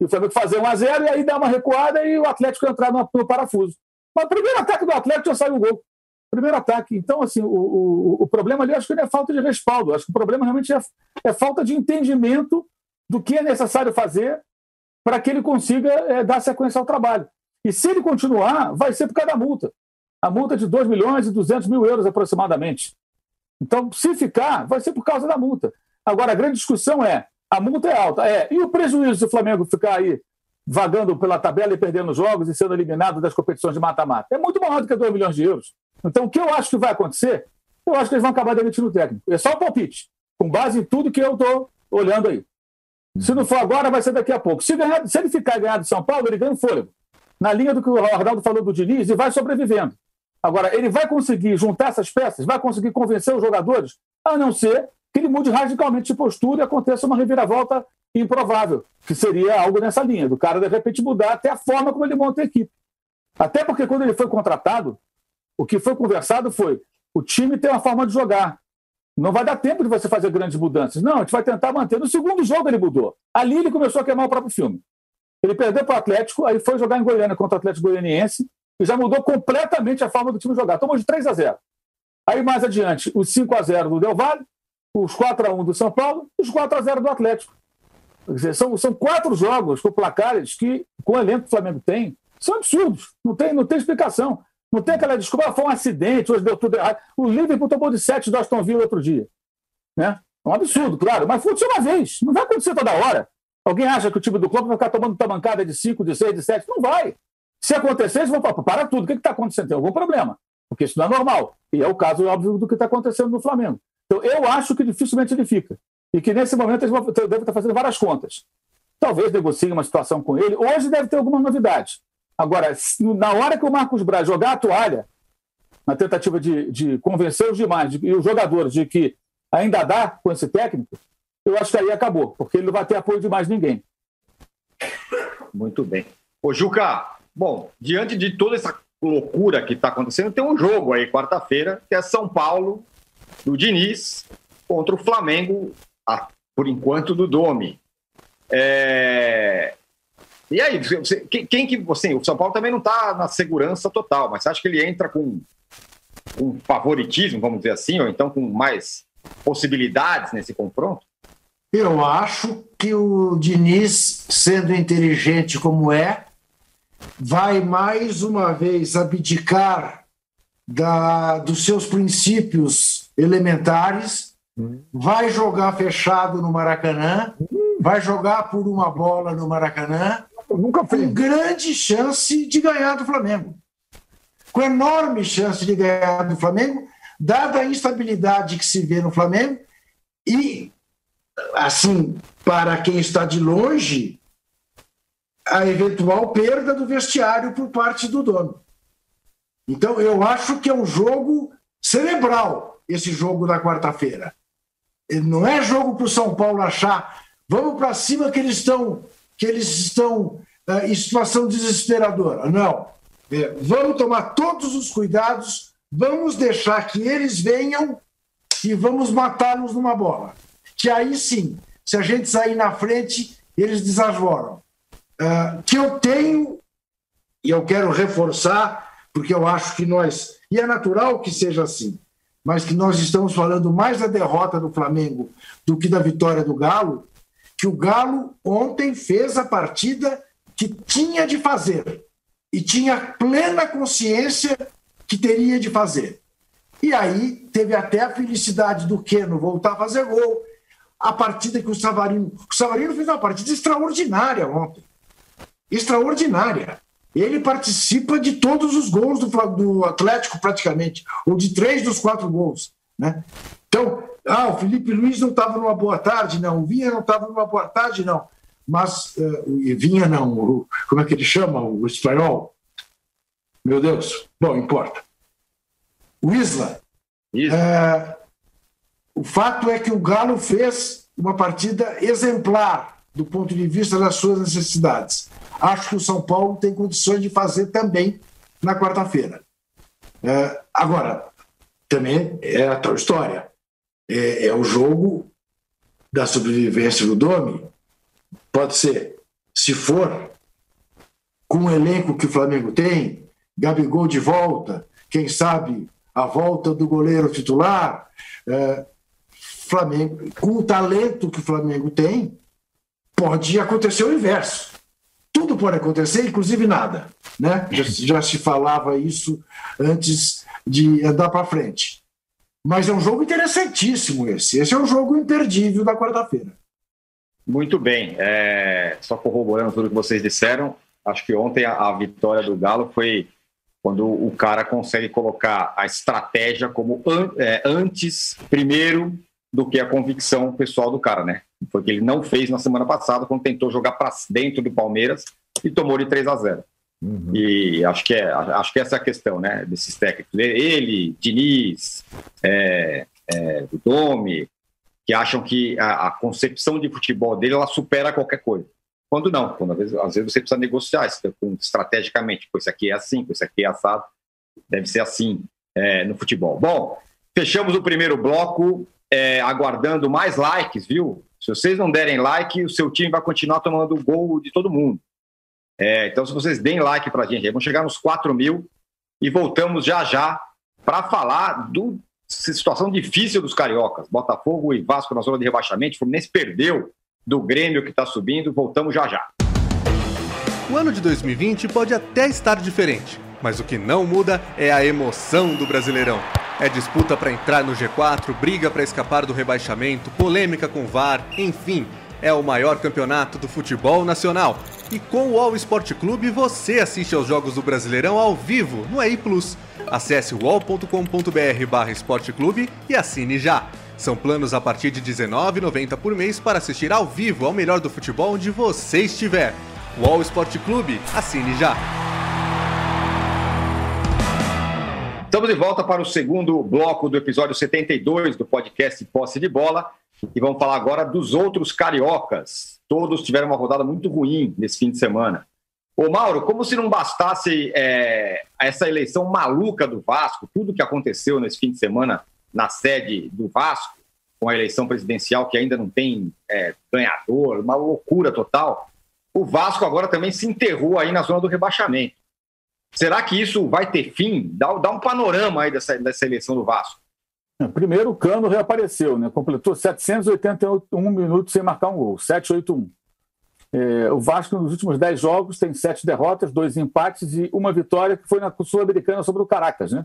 E o Flamengo fazer 1 a 0 e aí dar uma recuada e o Atlético entrar no, no parafuso. Mas o primeiro ataque do Atlético já saiu o gol primeiro ataque. Então, assim, o, o, o problema ali, acho que não é falta de respaldo, acho que o problema realmente é, é falta de entendimento do que é necessário fazer para que ele consiga é, dar sequência ao trabalho. E se ele continuar, vai ser por causa da multa. A multa de 2 milhões e 200 mil euros aproximadamente. Então, se ficar, vai ser por causa da multa. Agora, a grande discussão é: a multa é alta, é, e o prejuízo se o Flamengo ficar aí vagando pela tabela e perdendo jogos e sendo eliminado das competições de mata-mata? É muito maior do que 2 milhões de euros. Então, o que eu acho que vai acontecer? Eu acho que eles vão acabar demitindo o técnico. É só o palpite, com base em tudo que eu estou olhando aí. Se não for agora, vai ser daqui a pouco. Se, ganhar, se ele ficar ganhado de São Paulo, ele ganha um fôlego. Na linha do que o Arnaldo falou do Diniz, e vai sobrevivendo. Agora, ele vai conseguir juntar essas peças, vai conseguir convencer os jogadores, a não ser que ele mude radicalmente de postura e aconteça uma reviravolta improvável, que seria algo nessa linha, do cara de repente mudar até a forma como ele monta a equipe. Até porque quando ele foi contratado, o que foi conversado foi: o time tem uma forma de jogar. Não vai dar tempo de você fazer grandes mudanças. Não, a gente vai tentar manter. No segundo jogo ele mudou. Ali ele começou a queimar o próprio filme. Ele perdeu para o Atlético, aí foi jogar em Goiânia contra o Atlético Goianiense e já mudou completamente a forma do time jogar. Tomou de 3 a 0. Aí mais adiante, os 5 a 0 do Del Valle, os 4 a 1 do São Paulo os 4 a 0 do Atlético. Dizer, são, são quatro jogos com placares que, com o elenco que o Flamengo tem, são absurdos. Não tem, não tem explicação. Não tem aquela desculpa, ah, foi um acidente, hoje deu tudo errado. O Liverpool tomou de 7 do Aston Villa outro dia. Né? É um absurdo, claro, mas aconteceu uma vez. Não vai acontecer toda hora. Alguém acha que o time do clube vai ficar tomando tamancada de 5, de 6, de 7? Não vai. Se acontecer, eles vão falar, para tudo, o que está acontecendo? Tem algum problema. Porque isso não é normal. E é o caso, óbvio, do que está acontecendo no Flamengo. Então, eu acho que dificilmente ele fica. E que nesse momento eles devem estar fazendo várias contas. Talvez negociem uma situação com ele. Hoje deve ter alguma novidade. Agora, na hora que o Marcos Braz jogar a toalha, na tentativa de, de convencer os demais de, e os jogadores de que ainda dá com esse técnico, eu acho que aí acabou, porque ele não vai ter apoio de mais ninguém. Muito bem. Ô, Juca, bom, diante de toda essa loucura que está acontecendo, tem um jogo aí, quarta-feira, que é São Paulo, do Diniz, contra o Flamengo, por enquanto, do Domi. É... E aí, você, quem, que você. O São Paulo também não está na segurança total, mas você acha que ele entra com um favoritismo, vamos dizer assim, ou então com mais possibilidades nesse confronto? Eu acho que o Diniz, sendo inteligente como é, vai mais uma vez abdicar da, dos seus princípios elementares, hum. vai jogar fechado no Maracanã, hum. vai jogar por uma bola no Maracanã nunca fez. Com grande chance de ganhar do Flamengo. Com enorme chance de ganhar do Flamengo, dada a instabilidade que se vê no Flamengo e, assim, para quem está de longe, a eventual perda do vestiário por parte do dono. Então, eu acho que é um jogo cerebral, esse jogo da quarta-feira. Não é jogo para o São Paulo achar, vamos para cima que eles estão que eles estão uh, em situação desesperadora. Não. É, vamos tomar todos os cuidados, vamos deixar que eles venham e vamos matá-los numa bola. Que aí sim, se a gente sair na frente, eles desarvoram. Uh, que eu tenho e eu quero reforçar, porque eu acho que nós, e é natural que seja assim, mas que nós estamos falando mais da derrota do Flamengo do que da vitória do Galo, que o Galo ontem fez a partida que tinha de fazer e tinha plena consciência que teria de fazer. E aí teve até a felicidade do Keno voltar a fazer gol. A partida que o Savarino. O Savarino fez uma partida extraordinária ontem. Extraordinária. Ele participa de todos os gols do, do Atlético, praticamente, ou de três dos quatro gols. Né? Então, ah, o Felipe Luiz não estava numa boa tarde, não. O Vinha não estava numa boa tarde, não. Mas, uh, Vinha não, o, como é que ele chama, o espanhol? Meu Deus, bom, importa. O Isla. Uh, o fato é que o Galo fez uma partida exemplar do ponto de vista das suas necessidades. Acho que o São Paulo tem condições de fazer também na quarta-feira. Uh, agora, também é a tal história é, é o jogo da sobrevivência do Domi. Pode ser, se for com o elenco que o Flamengo tem, Gabigol de volta, quem sabe a volta do goleiro titular, é, Flamengo, com o talento que o Flamengo tem, pode acontecer o inverso. Tudo pode acontecer, inclusive nada. Né? Já, já se falava isso antes de andar para frente. Mas é um jogo interessantíssimo esse. Esse é um jogo imperdível da quarta-feira. Muito bem. É, só corroborando tudo que vocês disseram, acho que ontem a, a, vitória do Galo foi quando o cara consegue colocar a estratégia como an, é, antes, primeiro, do que a convicção pessoal do cara, né? Foi o que ele não fez na semana passada, quando tentou jogar para dentro do Palmeiras e tomou de 3 a 0 Uhum. E acho que, é, acho que essa é a questão, né, desses técnicos. Ele, Diniz, é, é, o Domi, que acham que a, a, concepção de futebol dele ela supera qualquer coisa. Quando não, quando às vezes, às vezes você precisa negociar estrategicamente, pois isso aqui é assim, pois isso aqui é assado, deve ser assim é, no futebol. Bom, fechamos o primeiro bloco, é, aguardando mais likes, viu? Se vocês não derem like, o seu time vai continuar tomando gol de todo mundo. É, então, se vocês deem like para a gente, vamos chegar nos 4 mil e voltamos já já para falar do situação difícil dos cariocas. Botafogo e Vasco na zona de rebaixamento. Fluminense perdeu do Grêmio que está subindo. Voltamos já já. O ano de 2020 pode até estar diferente, mas o que não muda é a emoção do Brasileirão. É disputa para entrar no G4, briga para escapar do rebaixamento, polêmica com VAR, enfim é o maior campeonato do futebol nacional. E com o All Sport Clube você assiste aos jogos do Brasileirão ao vivo no EI Plus. Acesse wall.com.br esporteclube e assine já. São planos a partir de R$19,90 por mês para assistir ao vivo ao melhor do futebol onde você estiver. Wall Sport Clube, assine já. Estamos de volta para o segundo bloco do episódio 72 do podcast Posse de Bola. E vamos falar agora dos outros cariocas. Todos tiveram uma rodada muito ruim nesse fim de semana. Ô Mauro, como se não bastasse é, essa eleição maluca do Vasco, tudo que aconteceu nesse fim de semana na sede do Vasco, com a eleição presidencial que ainda não tem é, ganhador, uma loucura total, o Vasco agora também se enterrou aí na zona do rebaixamento. Será que isso vai ter fim? Dá, dá um panorama aí dessa, dessa eleição do Vasco. Primeiro, o Cano reapareceu, né? completou 781 minutos sem marcar um gol, 781. É, o Vasco, nos últimos 10 jogos, tem sete derrotas, dois empates e uma vitória que foi na Sul-Americana sobre o Caracas. Né?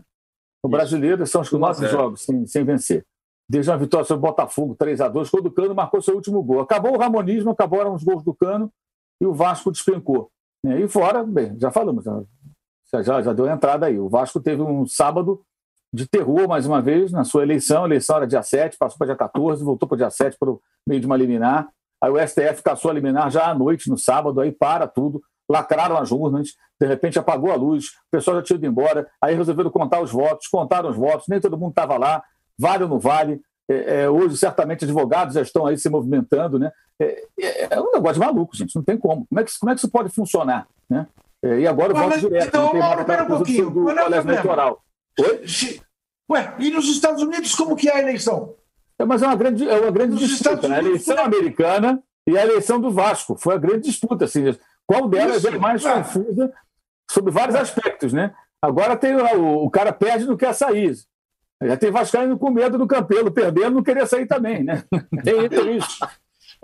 O brasileiro são os nove jogos sem, sem vencer. Desde uma vitória sobre o Botafogo, 3 a 2 quando o Cano marcou seu último gol. Acabou o Ramonismo, acabaram os gols do Cano e o Vasco despencou. E fora, bem, já falamos, já, já, já deu entrada aí. O Vasco teve um sábado de terror, mais uma vez, na sua eleição. A eleição era dia 7, passou para dia 14, voltou para dia 7 para o meio de uma liminar. Aí o STF caçou a liminar já à noite, no sábado, aí para tudo, lacraram as urnas, de repente apagou a luz, o pessoal já tinha ido embora, aí resolveram contar os votos, contaram os votos, nem todo mundo estava lá, vale ou não vale. É, é, hoje, certamente, advogados já estão aí se movimentando, né? É, é, é um negócio maluco, gente, não tem como. Como é que, como é que isso pode funcionar, né? É, e agora o voto direto, então, não tem mais aquela coisa do, do colégio eleitoral. Oi? Ué, e nos Estados Unidos como que é a eleição? É, mas é uma grande, é uma grande disputa. Né? A eleição foi... americana e a eleição do Vasco. Foi a grande disputa. Assim, qual delas Isso, é mais é. confusa? sobre vários aspectos, né? Agora tem o, o cara perde não quer sair. Já tem Vascaíno com medo do Campelo, perdendo, não queria sair também, né? [LAUGHS] Tem, tem isso.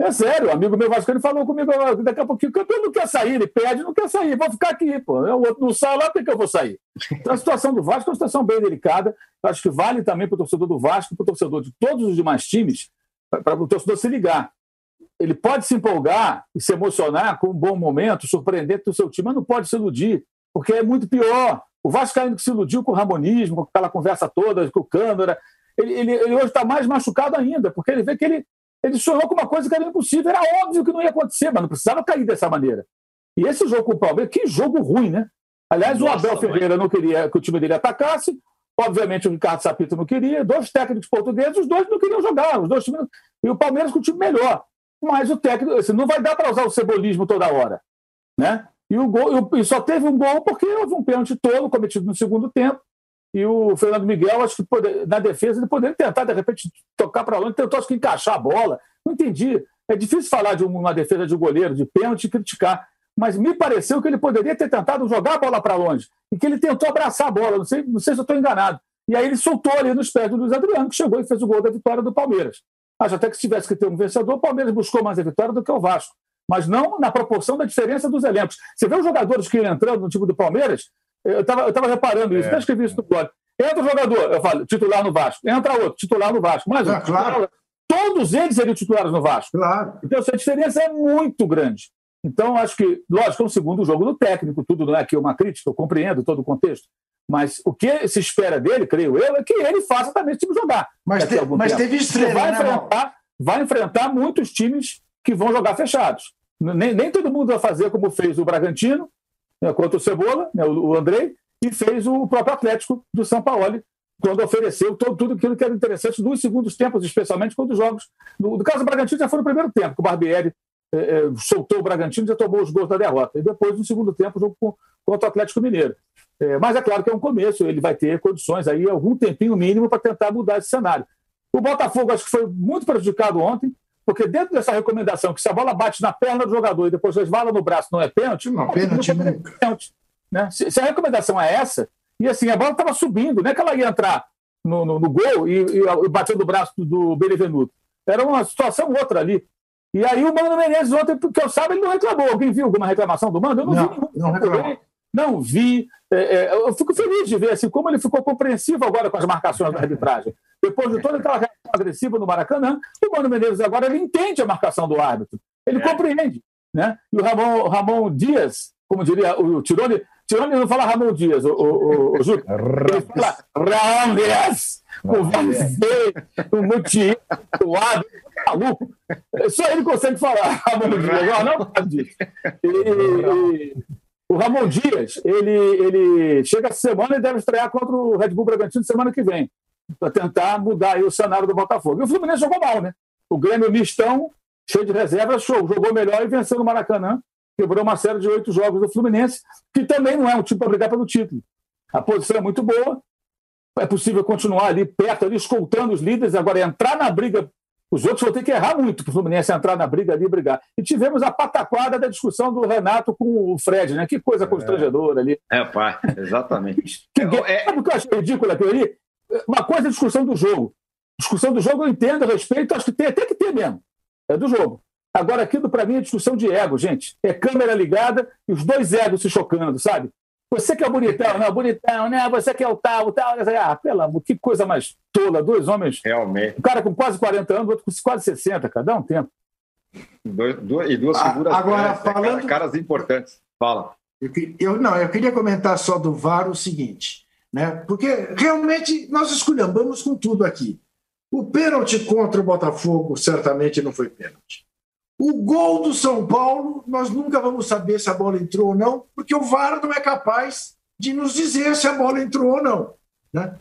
É sério, o amigo meu Vascaíno falou comigo daqui a pouquinho, o Campelo não quer sair, ele perde, não quer sair, vou ficar aqui, pô. O outro não sai lá, por que eu vou sair? Então a situação do Vasco é uma situação bem delicada, acho que vale também para o torcedor do Vasco, para o torcedor de todos os demais times, para o torcedor se ligar. Ele pode se empolgar e se emocionar com um bom momento, surpreendente do seu time, mas não pode se iludir, porque é muito pior. O Vascaíno que se iludiu com o Ramonismo, com aquela conversa toda, com o Câmara, ele, ele, ele hoje está mais machucado ainda, porque ele vê que ele, ele sonhou com uma coisa que era impossível. Era óbvio que não ia acontecer, mas não precisava cair dessa maneira. E esse jogo com o Palmeiras, que jogo ruim, né? Aliás, Nossa, o Abel Ferreira não queria que o time dele atacasse, obviamente o Ricardo Sapito não queria, dois técnicos portugueses, os dois não queriam jogar, os dois times, e o Palmeiras com o time melhor. Mas o técnico, assim, não vai dar para usar o cebolismo toda hora. Né? E, o gol, e só teve um gol porque houve um pênalti tolo cometido no segundo tempo. E o Fernando Miguel, acho que poder, na defesa, ele poderia tentar, de repente, tocar para longe, tentou acho que encaixar a bola. Não entendi. É difícil falar de uma defesa de goleiro, de pênalti e criticar. Mas me pareceu que ele poderia ter tentado jogar a bola para longe. E que ele tentou abraçar a bola. Não sei, não sei se eu estou enganado. E aí ele soltou ali nos pés do Luiz Adriano, que chegou e fez o gol da vitória do Palmeiras. Acho até que se tivesse que ter um vencedor, o Palmeiras buscou mais a vitória do que o Vasco mas não na proporção da diferença dos elencos. Você vê os jogadores que iam entrando no time do Palmeiras, eu estava eu tava reparando isso, é. até escrevi isso no blog. Entra o jogador, eu falo, titular no Vasco. Entra outro, titular no Vasco. Mas é, claro. todos eles seriam titulares no Vasco. Claro. Então, essa diferença é muito grande. Então, acho que, lógico, é um segundo jogo do técnico, tudo não é aqui uma crítica, eu compreendo todo o contexto. Mas o que se espera dele, creio eu, é que ele faça também esse time jogar. Mas, te, mas teve estrela, vai, né, enfrentar, vai enfrentar muitos times que vão jogar fechados. Nem, nem todo mundo vai fazer como fez o Bragantino, né, contra o Cebola, né, o, o Andrei, e fez o próprio Atlético do São Paulo, quando ofereceu todo, tudo aquilo que era interessante nos segundos tempos, especialmente quando os jogos. No, no caso do Bragantino já foi no primeiro tempo, que o Barbieri é, soltou o Bragantino e já tomou os gols da derrota. E depois, no segundo tempo, o jogo com, contra o Atlético Mineiro. É, mas é claro que é um começo, ele vai ter condições aí, algum tempinho mínimo para tentar mudar esse cenário. O Botafogo acho que foi muito prejudicado ontem, porque dentro dessa recomendação, que se a bola bate na perna do jogador e depois resvala no braço, não é pênalti? Não, pênalti não. É pênalti, né? se, se, a recomendação é essa, e assim, a bola estava subindo, não é que ela ia entrar no, no, no gol e, e, e bater no braço do Benevenuto. Era uma situação outra ali. E aí o Mano Menezes ontem, porque eu saiba, ele não reclamou. Alguém viu alguma reclamação do Mano? Eu não, não vi nenhum. Não reclamou. Não vi. É, é, eu fico feliz de ver assim, como ele ficou compreensivo agora com as marcações da arbitragem. Depois de toda aquela reação agressiva no Maracanã, o Mano Menezes agora ele entende a marcação do árbitro. Ele é. compreende. Né? E o Ramon, Ramon Dias, como diria o Tirone, Tirone não fala Ramon Dias, o, o, o, o Júlio. Ele fala Ramon Dias. O V, o Muti, o árbitro, maluco. Só ele consegue falar Ramon Dias. Não, não, disso. E, e, o Ramon Dias, ele, ele chega essa semana e deve estrear contra o Red Bull Bragantino semana que vem, para tentar mudar o cenário do Botafogo. E o Fluminense jogou mal, né? O Grêmio mistão, cheio de reservas, show, jogou melhor e venceu no Maracanã, quebrou uma série de oito jogos do Fluminense, que também não é um time para brigar pelo título. A posição é muito boa, é possível continuar ali perto, ali, escoltando os líderes, agora entrar na briga os outros vão ter que errar muito para o Fluminense entrar na briga ali e brigar. E tivemos a pataquada da discussão do Renato com o Fred, né? Que coisa constrangedora ali. É, pá, exatamente. [LAUGHS] que, é, sabe o que eu achei ridículo aquilo ali? Uma coisa é a discussão do jogo. Discussão do jogo eu entendo, respeito, acho que tem até que ter mesmo. É do jogo. Agora, aquilo para mim é discussão de ego, gente. É câmera ligada e os dois egos se chocando, sabe? Você que é bonitão, não, bonitão, né? Você que é o tal, o tal. Ah, pelo amor, que coisa mais tola. Dois homens. Realmente. Um cara com quase 40 anos, outro com quase 60, cada um tempo. Dois, duas, e duas figuras Agora, né, falando... caras importantes. Fala. Eu, eu, não, eu queria comentar só do VAR o seguinte, né? Porque realmente nós esculhambamos com tudo aqui. O pênalti contra o Botafogo certamente não foi pênalti. O gol do São Paulo, nós nunca vamos saber se a bola entrou ou não, porque o VAR não é capaz de nos dizer se a bola entrou ou não. Né?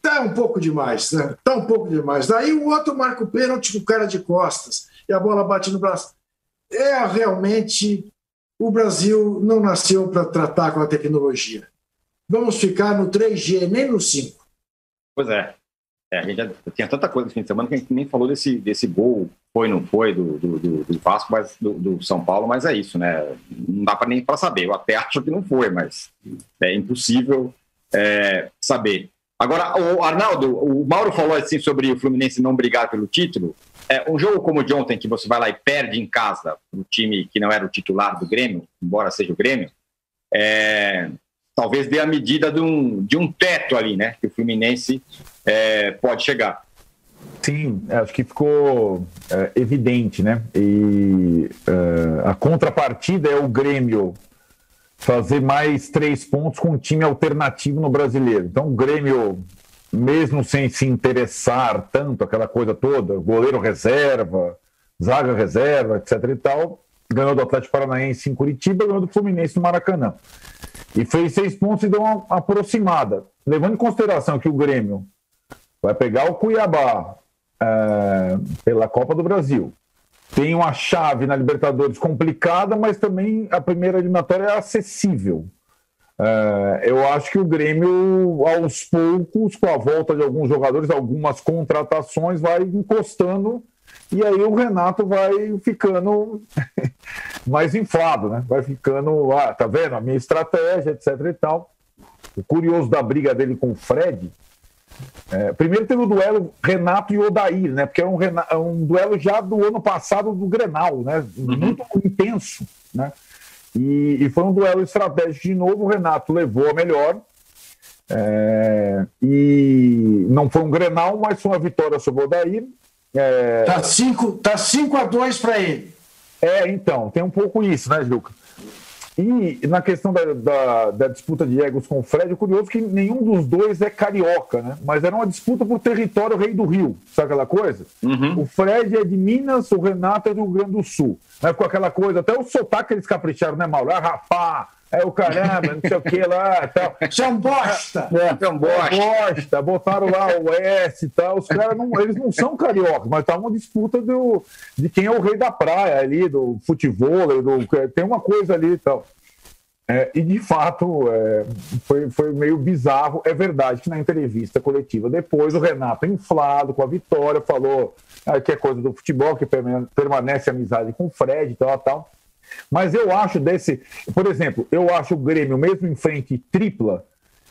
Tá um pouco demais, né? Tá um pouco demais. Daí o outro marca o pênalti com o cara de costas e a bola bate no braço. É realmente o Brasil não nasceu para tratar com a tecnologia. Vamos ficar no 3G, nem no 5. Pois é. é a gente já tinha tanta coisa no fim de semana que a gente nem falou desse, desse gol foi, não foi do, do, do Vasco, mas do, do, São Paulo, mas é isso, né? Não dá para nem para saber. Eu até [LAUGHS] acho que não foi, mas é impossível é, saber. Agora, o Arnaldo, o Mauro falou assim sobre o Fluminense não brigar pelo título. É, um jogo como o de ontem, que você vai lá e perde em casa o time que não era o titular do Grêmio, embora seja o Grêmio, é, talvez dê a medida de um, de um teto ali, né? Que o Fluminense é, pode chegar. Sim, acho que ficou é, evidente, né? E é, a contrapartida é o Grêmio fazer mais três pontos com um time alternativo no brasileiro. Então, o Grêmio, mesmo sem se interessar tanto, aquela coisa toda, goleiro reserva, zaga reserva, etc. e tal, ganhou do Atlético Paranaense em Curitiba, ganhou do Fluminense no Maracanã. E fez seis pontos e deu uma aproximada. Levando em consideração que o Grêmio vai pegar o Cuiabá, é, pela Copa do Brasil. Tem uma chave na Libertadores complicada, mas também a primeira eliminatória é acessível. É, eu acho que o Grêmio, aos poucos, com a volta de alguns jogadores, algumas contratações, vai encostando e aí o Renato vai ficando [LAUGHS] mais inflado, né? Vai ficando, ah, tá vendo? A minha estratégia, etc e tal. O curioso da briga dele com o Fred é, primeiro teve o duelo Renato e Odair, né? Porque é um, é um duelo já do ano passado do Grenal, né? Uhum. Muito intenso, né? E, e, foi um duelo estratégico de novo. O Renato levou a melhor. É, e não foi um Grenal, mas foi uma vitória sobre o Odair. É, tá 5 tá cinco a 2 para ele. É, então, tem um pouco isso, né, Juca? E na questão da, da, da, disputa de egos com o Fred, é curioso que nenhum dos dois é carioca, né? Mas era uma disputa por território rei do Rio, sabe aquela coisa? Uhum. O Fred é de Minas, o Renato é do Rio Grande do Sul. Né? Com aquela coisa, até o sotaque eles capricharam, né, Mauro? Ah, rapá, é o caramba, não sei o que lá tal. São bosta! É, são bosta. bosta. Botaram lá o S e tal. Os caras não, eles não são cariocas, mas tá uma disputa do, de quem é o rei da praia ali, do futebol, do, tem uma coisa ali e tal. É, e de fato é, foi, foi meio bizarro. É verdade que na entrevista coletiva depois o Renato, inflado com a vitória, falou ah, que é coisa do futebol, que permanece amizade com o Fred e tal, tal. Mas eu acho desse, por exemplo, eu acho o Grêmio, mesmo em frente tripla,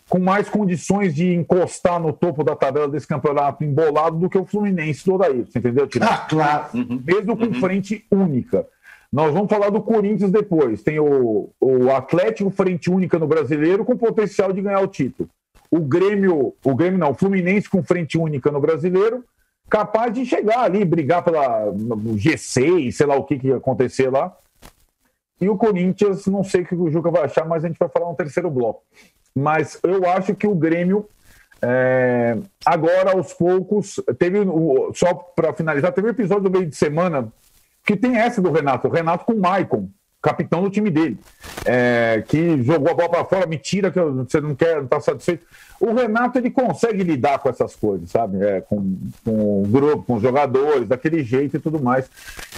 com mais condições de encostar no topo da tabela desse campeonato embolado do que o Fluminense do Odair, você entendeu? Ah, claro. Uhum. Mesmo com uhum. frente única. Nós vamos falar do Corinthians depois. Tem o, o Atlético frente única no brasileiro com potencial de ganhar o título. O Grêmio, o Grêmio não, o Fluminense com frente única no brasileiro, capaz de chegar ali, brigar pela G6, sei lá o que, que ia acontecer lá. E o Corinthians, não sei o que o Juca vai achar, mas a gente vai falar no terceiro bloco. Mas eu acho que o Grêmio, é, agora aos poucos, teve, só para finalizar, teve um episódio do meio de semana que tem essa do Renato, o Renato com o Maicon, capitão do time dele, é, que jogou a bola para fora, mentira que você não quer, não está satisfeito. O Renato ele consegue lidar com essas coisas, sabe? É, com, com o grupo, com os jogadores, daquele jeito e tudo mais.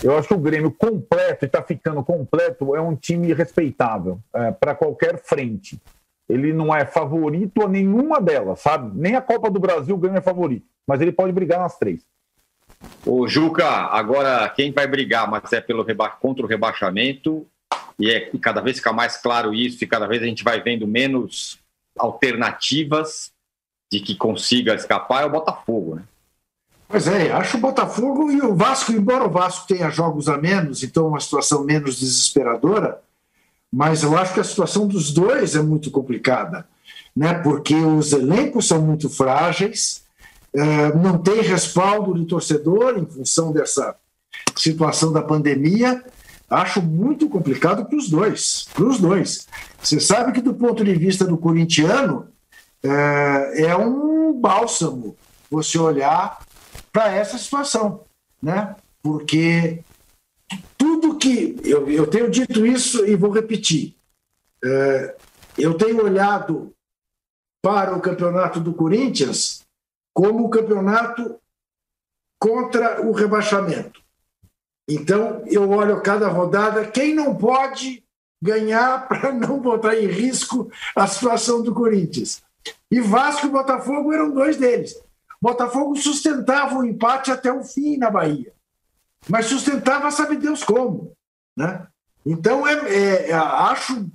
Eu acho que o Grêmio completo, e está ficando completo, é um time respeitável é, para qualquer frente. Ele não é favorito a nenhuma delas, sabe? Nem a Copa do Brasil o Grêmio é favorito, mas ele pode brigar nas três. O Juca, agora quem vai brigar, mas é pelo reba... contra o rebaixamento, e é e cada vez fica mais claro isso, e cada vez a gente vai vendo menos alternativas de que consiga escapar, é o Botafogo, né? Pois é, acho o Botafogo e o Vasco, embora o Vasco tenha jogos a menos, então uma situação menos desesperadora, mas eu acho que a situação dos dois é muito complicada, né? Porque os elencos são muito frágeis, é, não tem respaldo do torcedor em função dessa situação da pandemia. Acho muito complicado para os dois. Para os dois. Você sabe que, do ponto de vista do corintiano, é, é um bálsamo você olhar para essa situação, né? Porque tudo que. Eu, eu tenho dito isso e vou repetir. É, eu tenho olhado para o campeonato do Corinthians como o campeonato contra o rebaixamento. Então, eu olho cada rodada, quem não pode ganhar [LAUGHS] para não botar em risco a situação do Corinthians. E Vasco e Botafogo eram dois deles. Botafogo sustentava o empate até o fim na Bahia. mas sustentava sabe Deus como. Né? Então, é, é, é, acho,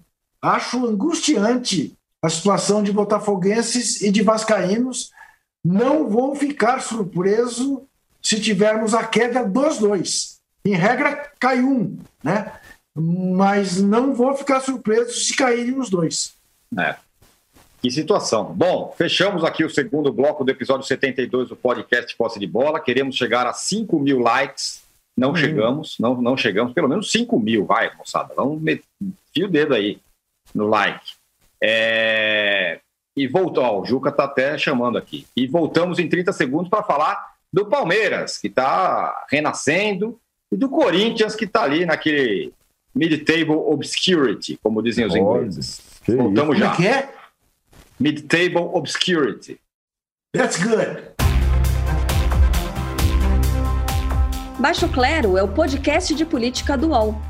acho angustiante a situação de botafoguenses e de vascaínos. Não vou ficar surpreso se tivermos a queda dos dois. Em regra, cai um, né? mas não vou ficar surpreso se caírem os dois. É. Que situação. Bom, fechamos aqui o segundo bloco do episódio 72 do podcast Posse de Bola. Queremos chegar a 5 mil likes. Não hum. chegamos, não, não chegamos. Pelo menos 5 mil, vai, moçada. Vamos meter o dedo aí no like. É... E voltou, ó, o Juca está até chamando aqui. E voltamos em 30 segundos para falar do Palmeiras, que está renascendo, e do Corinthians, que está ali naquele mid-table obscurity, como dizem os ingleses. Voltamos já. Como é que é? Mid-Table Obscurity. That's good. Baixo Clero é o podcast de política do UOL.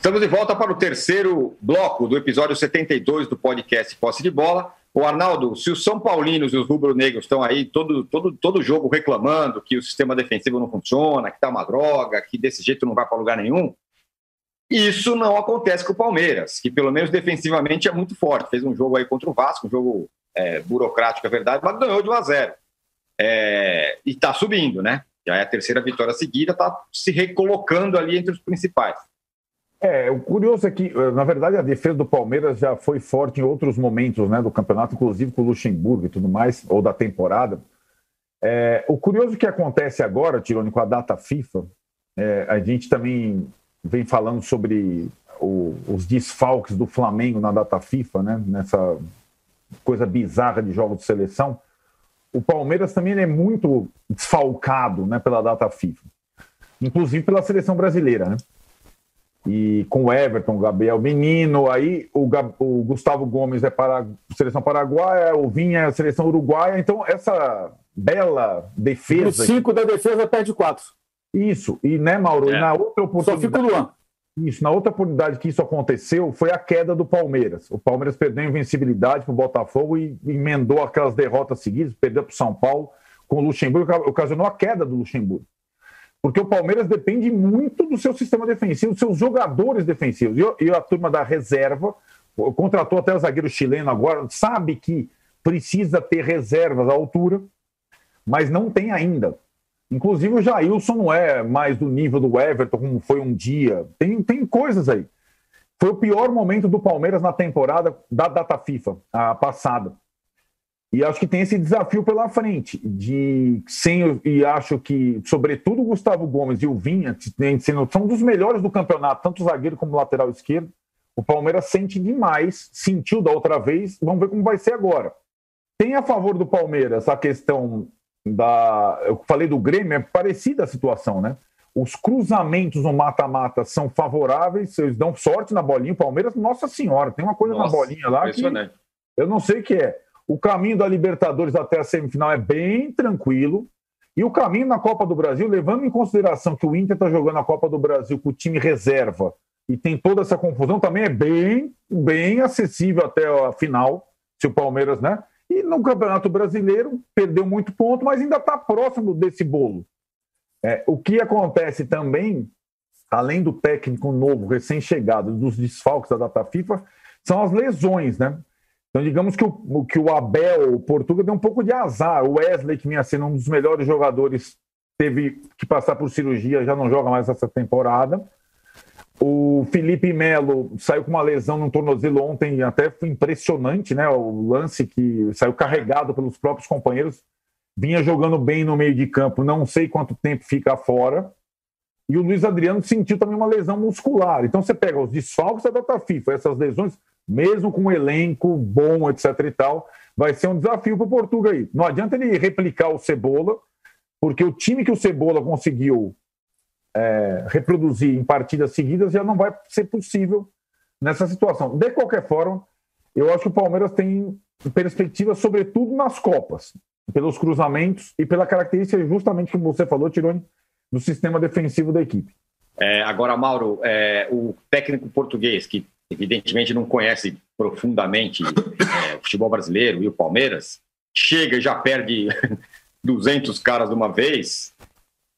Estamos de volta para o terceiro bloco do episódio 72 do podcast Posse de Bola. O Arnaldo, se os São Paulinos e os rubro-negros estão aí todo, todo, todo jogo reclamando que o sistema defensivo não funciona, que está uma droga, que desse jeito não vai para lugar nenhum, isso não acontece com o Palmeiras, que pelo menos defensivamente é muito forte. Fez um jogo aí contra o Vasco, um jogo é, burocrático, é verdade, mas ganhou de 1 a 0. É, e está subindo, né? Já é a terceira vitória seguida, está se recolocando ali entre os principais. É, o curioso é que, eh, na verdade, a defesa do Palmeiras já foi forte em outros momentos né, do campeonato, inclusive com o Luxemburgo e tudo mais, ou da temporada. É, o curioso que acontece agora, Tirone, com a data FIFA, é, a gente também vem falando sobre o, os desfalques do Flamengo na data FIFA, né, nessa coisa bizarra de jogos de seleção, o Palmeiras também é muito desfalcado né, pela data FIFA, inclusive pela seleção brasileira. Né? E com o Everton, o Gabriel Menino, aí o, o Gustavo Gomes é para seleção paraguaia, o Vinha é seleção uruguaia, então essa bela defesa. Os cinco da defesa perde quatro. Isso, e né, Mauro? É. E na outra oportunidade. Só fica o Luan. Isso, na outra oportunidade que isso aconteceu foi a queda do Palmeiras. O Palmeiras perdeu a invencibilidade para o Botafogo e emendou aquelas derrotas seguidas, perdeu para o São Paulo com o Luxemburgo, ocasionou a queda do Luxemburgo. Porque o Palmeiras depende muito do seu sistema defensivo, dos seus jogadores defensivos. E, e a turma da reserva, contratou até o zagueiro chileno agora, sabe que precisa ter reservas à altura, mas não tem ainda. Inclusive o Jailson não é mais do nível do Everton, como foi um dia. Tem, tem coisas aí. Foi o pior momento do Palmeiras na temporada da data FIFA, a passada. E acho que tem esse desafio pela frente, de sem e acho que, sobretudo, o Gustavo Gomes e o Vinha, são dos melhores do campeonato, tanto zagueiro como lateral esquerdo. O Palmeiras sente demais, sentiu da outra vez, vamos ver como vai ser agora. Tem a favor do Palmeiras a questão da. Eu falei do Grêmio, é parecida a situação, né? Os cruzamentos no mata-mata são favoráveis, eles dão sorte na bolinha. O Palmeiras, nossa senhora, tem uma coisa nossa, na bolinha lá que eu não sei o que é. O caminho da Libertadores até a semifinal é bem tranquilo. E o caminho na Copa do Brasil, levando em consideração que o Inter está jogando a Copa do Brasil com o time reserva e tem toda essa confusão, também é bem, bem acessível até a final, se o Palmeiras, né? E no Campeonato Brasileiro perdeu muito ponto, mas ainda está próximo desse bolo. É, o que acontece também, além do técnico novo, recém-chegado, dos desfalques da data FIFA, são as lesões, né? Então, digamos que o, que o Abel, o Portugal, deu um pouco de azar. O Wesley, que vinha sendo um dos melhores jogadores, teve que passar por cirurgia, já não joga mais essa temporada. O Felipe Melo saiu com uma lesão no tornozelo ontem, até foi impressionante, né? O lance que saiu carregado pelos próprios companheiros, vinha jogando bem no meio de campo, não sei quanto tempo fica fora. E o Luiz Adriano sentiu também uma lesão muscular. Então você pega os desfalques da data FIFA, essas lesões, mesmo com um elenco bom, etc e tal, vai ser um desafio para o Portugal aí. Não adianta ele replicar o Cebola, porque o time que o Cebola conseguiu é, reproduzir em partidas seguidas já não vai ser possível nessa situação. De qualquer forma, eu acho que o Palmeiras tem perspectiva, sobretudo nas Copas, pelos cruzamentos e pela característica, justamente como você falou, Tironi, do sistema defensivo da equipe. É, agora, Mauro, é, o técnico português, que evidentemente não conhece profundamente é, o futebol brasileiro e o Palmeiras, chega e já perde [LAUGHS] 200 caras de uma vez,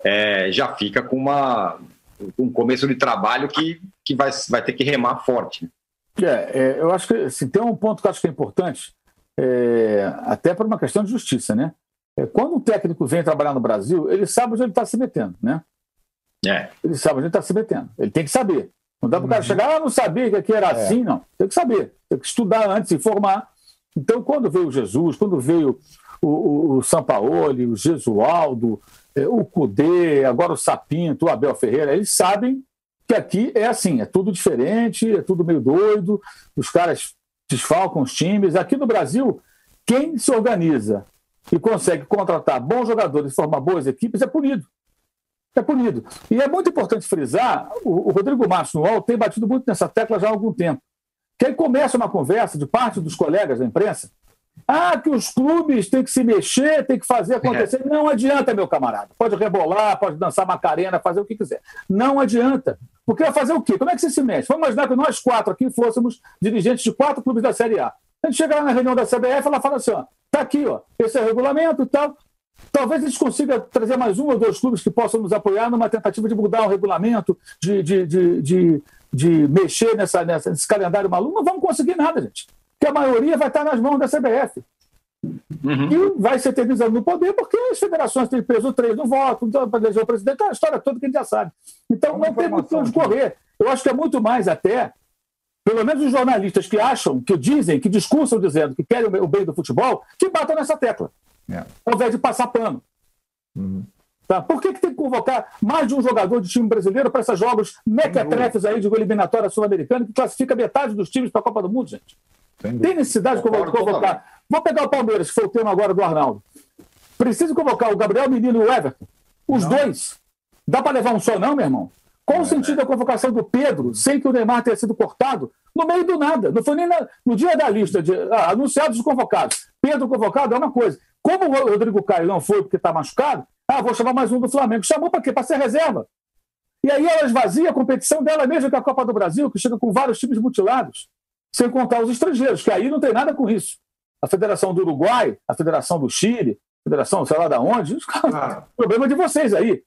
é, já fica com uma, um começo de trabalho que, que vai, vai ter que remar forte. Né? É, é, eu acho que assim, tem um ponto que eu acho que é importante, é, até por uma questão de justiça, né? É, quando um técnico vem trabalhar no Brasil, ele sabe onde ele está se metendo, né? É. Ele sabe onde ele está se metendo. Ele tem que saber. Não dá para o cara uhum. chegar, ah, não sabia que aqui era é. assim, não. Tem que saber. Tem que estudar antes, se informar. Então, quando veio Jesus, quando veio o, o, o Sampaoli, o Gesualdo, é, o Cudê, agora o Sapinto, o Abel Ferreira, eles sabem que aqui é assim, é tudo diferente, é tudo meio doido, os caras desfalcam os times. Aqui no Brasil, quem se organiza e consegue contratar bons jogadores e formar boas equipes é punido. É punido. E é muito importante frisar, o, o Rodrigo Márcio no UOL tem batido muito nessa tecla já há algum tempo, que aí começa uma conversa de parte dos colegas da imprensa ah, que os clubes têm que se mexer, têm que fazer acontecer. É. Não adianta, meu camarada. Pode rebolar, pode dançar macarena, fazer o que quiser. Não adianta. Porque vai fazer o quê? Como é que você se mexe? Vamos imaginar que nós quatro aqui fôssemos dirigentes de quatro clubes da Série A. A gente chega lá na reunião da CBF e ela fala assim: ó, tá aqui, ó, esse é o regulamento e tal. Talvez a gente consiga trazer mais um ou dois clubes que possam nos apoiar numa tentativa de mudar o regulamento, de, de, de, de, de mexer nessa, nessa, nesse calendário maluco. Não vamos conseguir nada, gente que a maioria vai estar nas mãos da CBF. Uhum. E vai ser eternizado no poder porque as federações têm peso três no voto, então, para eleger o presidente, é a história toda que a gente já sabe. Então não tem muito onde correr. Eu acho que é muito mais até, pelo menos os jornalistas que acham, que dizem, que discursam dizendo que querem o bem do futebol, que batam nessa tecla, é. ao invés de passar pano. Uhum. Tá? Por que, que tem que convocar mais de um jogador de time brasileiro para esses jogos mequetrefes aí de eliminatória sul-americana que classifica metade dos times para a Copa do Mundo, gente? Tem necessidade de convocar. Vou pegar o Palmeiras, que foi o tema agora do Arnaldo. Preciso convocar o Gabriel Menino e o Everton. Os não. dois. Dá para levar um só, não, meu irmão? Qual é, o sentido da convocação do Pedro, sem que o Neymar tenha sido cortado? No meio do nada. Não foi nem na, no dia da lista de ah, anunciados e convocados. Pedro convocado é uma coisa. Como o Rodrigo Caio não foi porque está machucado, ah, vou chamar mais um do Flamengo. Chamou para quê? Para ser reserva. E aí ela esvazia a competição dela mesma com a Copa do Brasil, que chega com vários times mutilados sem contar os estrangeiros, que aí não tem nada com isso. A Federação do Uruguai, a Federação do Chile, a Federação sei lá da onde, ah. problema de vocês aí.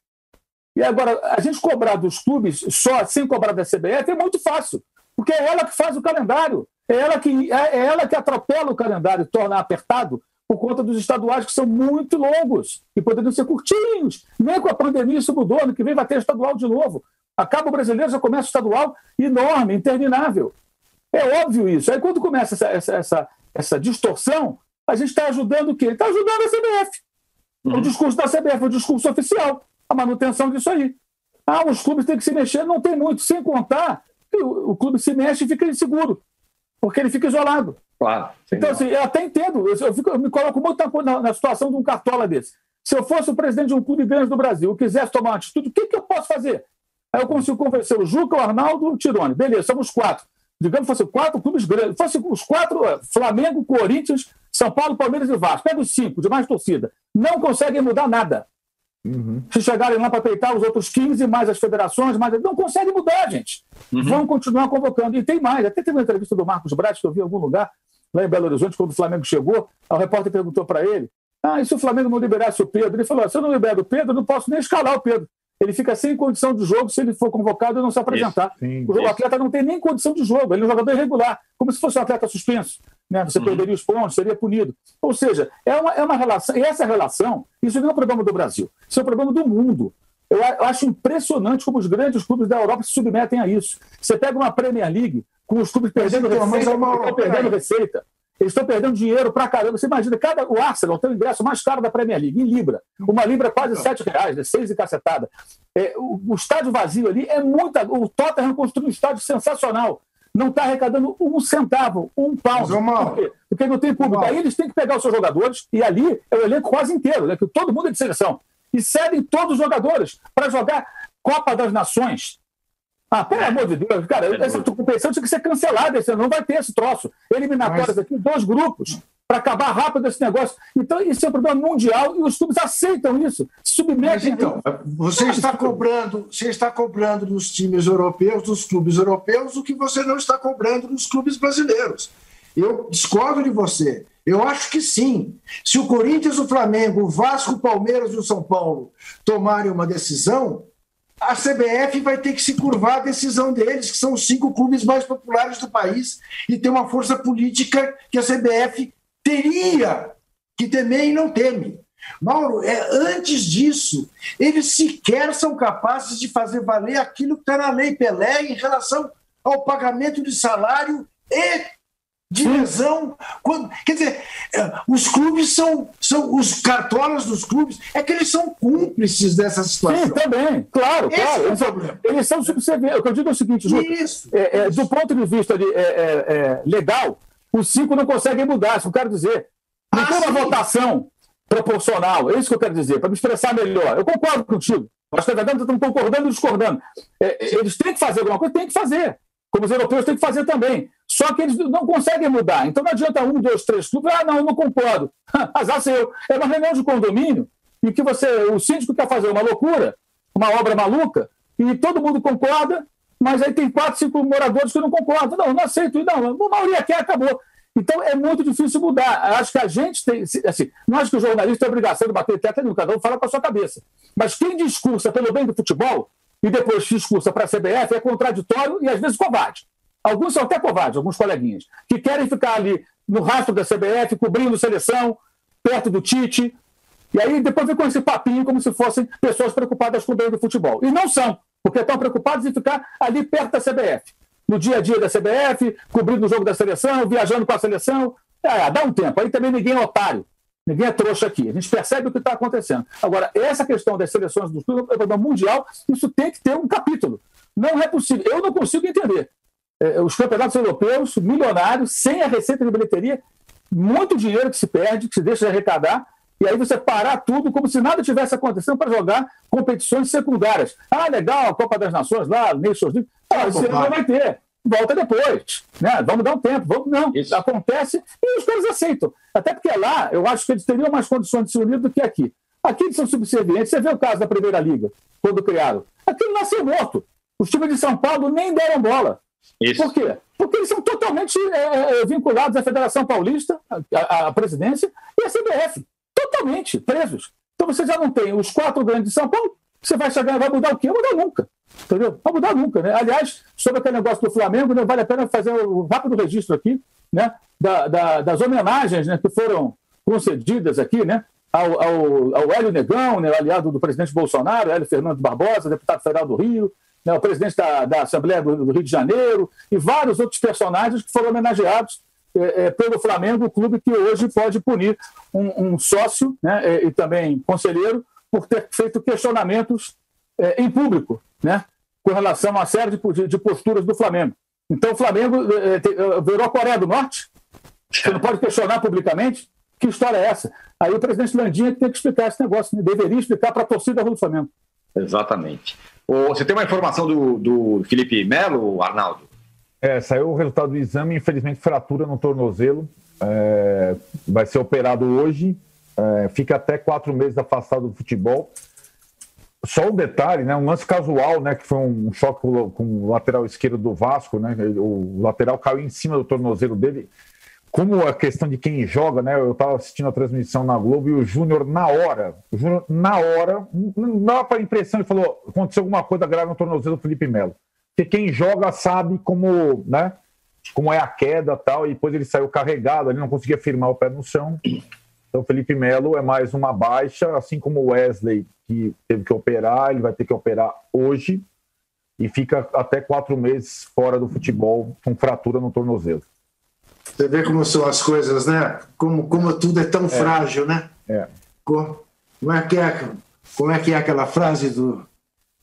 E agora, a gente cobrar dos clubes só sem cobrar da CBF é muito fácil, porque é ela que faz o calendário, é ela que, é, é ela que atropela o calendário e torna apertado por conta dos estaduais que são muito longos e poderiam ser curtinhos. Nem com a pandemia isso mudou, ano que vem vai ter estadual de novo. Acaba o brasileiro, já começa o estadual enorme, interminável. É óbvio isso. Aí quando começa essa, essa, essa, essa distorção, a gente está ajudando o quê? Está ajudando a CBF. Uhum. O discurso da CBF, o discurso oficial, a manutenção disso aí. Ah, os clubes têm que se mexer, não tem muito, sem contar que o, o clube se mexe e fica inseguro, porque ele fica isolado. Claro. Então, assim, eu até entendo, eu, fico, eu me coloco muito na, na, situação de um cartola desse. Se eu fosse o presidente de um clube grande do Brasil, eu quisesse tomar uma atitude, o que, que eu posso fazer? Aí eu consigo convencer o Juca, o Arnaldo o Tirone. Beleza, somos quatro digamos, fosse quatro clubes grandes, fosse os quatro, é, Flamengo, Corinthians, São Paulo, Palmeiras e Vasco. Pega os cinco de mais torcida. Não conseguem mudar nada. Uhum. Se chegarem lá para peitar os outros 15, mais as federações, mais... não conseguem mudar, gente. Uhum. Vão continuar convocando. E tem mais. Até teve uma entrevista do Marcos Braz, que eu vi em algum lugar, lá em Belo Horizonte, quando o Flamengo chegou. O repórter perguntou para ele: Ah, e se o Flamengo não liberasse o Pedro? Ele falou: Se eu não libero o Pedro, eu não posso nem escalar o Pedro ele fica sem condição de jogo se ele for convocado e não se apresentar. Isso, sim, o atleta não tem nem condição de jogo, ele é um jogador irregular, como se fosse um atleta suspenso. Né? Você uhum. perderia os pontos, seria punido. Ou seja, é uma, é uma relação, e essa relação, isso não é um problema do Brasil, isso é um problema do mundo. Eu acho impressionante como os grandes clubes da Europa se submetem a isso. Você pega uma Premier League com os clubes perdendo então, receita, é uma... perdendo receita. Eles estão perdendo dinheiro pra caramba. Você imagina, cada, o Arsenal tem o ingresso mais caro da Premier League, em Libra. Uma Libra é quase 7 reais, né? 6 e cacetada. É, o, o, estádio vazio ali é muita. O Tottenham construiu um estádio sensacional. Não está arrecadando um centavo, um pau. Por quê? Porque não tem público. Aí eles têm que pegar os seus jogadores, e ali é o elenco quase inteiro, né? que todo mundo é de seleção. E cedem todos os jogadores para jogar Copa das Nações. Ah, pelo amor de Deus, cara, é essa competição tinha que ser cancelada, esse não vai ter esse troço. Eliminatórias Mas... aqui, dois grupos, para acabar rápido esse negócio. Então, isso é um problema mundial e os clubes aceitam isso, submetem. Mas, então, você está cobrando, você está cobrando dos times europeus, dos clubes europeus, o que você não está cobrando dos clubes brasileiros. Eu discordo de você. Eu acho que sim. Se o Corinthians, o Flamengo, o Vasco, o Palmeiras e o São Paulo tomarem uma decisão, a CBF vai ter que se curvar à decisão deles, que são os cinco clubes mais populares do país, e tem uma força política que a CBF teria que temer e não teme. Mauro, é, antes disso, eles sequer são capazes de fazer valer aquilo que está na Lei Pelé em relação ao pagamento de salário e de lesão. Quando, quer dizer, é, os clubes são, são os cartolas dos clubes, é que eles são cúmplices dessa situação. Sim, também, claro, Esse claro. É eles, são, eles são subservientes. O que eu digo é o seguinte, Ju, isso, é, é, do ponto de vista de, é, legal, os cinco não conseguem mudar, isso eu quero dizer. Não ah, tem uma sim. votação proporcional, é isso que eu quero dizer, para me expressar melhor. Eu concordo contigo. Que na verdade estamos concordando e discordando. eles têm que fazer alguma coisa, têm que fazer como os europeus têm que fazer também. Só que eles não conseguem mudar. Então não adianta um, dois, três clubes. Ah, não, não concordo. [LAUGHS] Azar seu. É uma reunião de condomínio em que você, o síndico quer fazer uma loucura, uma obra maluca, e todo mundo concorda, mas aí tem quatro, cinco moradores que não concordam. Não, não aceito. Não, a maioria quer, acabou. Então é muito difícil mudar. Acho que a gente tem. Assim, não acho que o jornalista tem a obrigação de bater teta nenhum, cada um fala com a sua cabeça. Mas quem discursa pelo bem do futebol e depois discursa para a CBF é contraditório e às vezes covarde. Alguns são até covardes, alguns coleguinhas, que querem ficar ali no rastro da CBF, cobrindo seleção, perto do Tite, e aí depois vem com esse papinho como se fossem pessoas preocupadas com o bem do futebol. E não são, porque estão preocupados em ficar ali perto da CBF. No dia a dia da CBF, cobrindo o jogo da seleção, viajando com a seleção. É, dá um tempo. Aí também ninguém é otário. Ninguém é trouxa aqui. A gente percebe o que está acontecendo. Agora, essa questão das seleções do futebol mundial, isso tem que ter um capítulo. Não é possível. Eu não consigo entender. É, os campeonatos europeus, milionários, sem a receita de bilheteria, muito dinheiro que se perde, que se deixa de arrecadar, e aí você parar tudo como se nada tivesse acontecendo para jogar competições secundárias. Ah, legal, a Copa das Nações lá, Nations League. Ah, isso não vai ter volta depois. Né? Vamos dar um tempo. Vamos, não, Isso. acontece e os caras aceitam. Até porque lá, eu acho que eles teriam mais condições de se unir do que aqui. Aqui eles são subservientes. Você vê o caso da Primeira Liga, quando criaram. Aquilo nasceu morto. Os times de São Paulo nem deram bola. Isso. Por quê? Porque eles são totalmente é, é vinculados à Federação Paulista, à, à presidência, e à CBF. Totalmente presos. Então você já não tem os quatro grandes de São Paulo, você vai chegar, vai mudar o quê? Vai mudar nunca. Entendeu? Vai mudar nunca, né? Aliás, sobre aquele negócio do Flamengo, né, vale a pena fazer um rápido registro aqui, né? Da, da, das homenagens né, que foram concedidas aqui, né? Ao, ao, ao Hélio Negão, né, aliado do presidente Bolsonaro, Hélio Fernando Barbosa, deputado federal do Rio, né, o presidente da, da Assembleia do, do, Rio de Janeiro, e vários outros personagens que foram homenageados é, é, pelo Flamengo, o clube que hoje pode punir um, um sócio né, é, e também conselheiro por ter feito questionamentos é, em público, né, com relação a uma série de, de posturas do Flamengo. Então o Flamengo é, é, virou a Coreia do Norte? Você não pode questionar publicamente? Que história é essa? Aí o presidente Landinha tem que explicar esse negócio, né? deveria explicar para a torcida do Flamengo. Exatamente. Você tem uma informação do, do Felipe Melo, Arnaldo? É, saiu o resultado do exame, infelizmente fratura no tornozelo. É, vai ser operado hoje é, fica até quatro meses afastado do futebol. Só um detalhe, né? Um lance casual, né? Que foi um choque com o lateral esquerdo do Vasco, né? O lateral caiu em cima do tornozelo dele. Como a questão de quem joga, né? Eu estava assistindo a transmissão na Globo e o Júnior, na hora, o Júnior, na hora, não dava para impressão, ele falou: aconteceu alguma coisa grave no tornozelo do Felipe Melo. Porque quem joga sabe como, né? Como é a queda tal, e depois ele saiu carregado, ele não conseguia firmar o pé no chão. Então, Felipe Melo é mais uma baixa, assim como o Wesley, que teve que operar, ele vai ter que operar hoje e fica até quatro meses fora do futebol com fratura no tornozelo. Você vê como são as coisas, né? Como, como tudo é tão é. frágil, né? É. Como, é que é, como é que é aquela frase do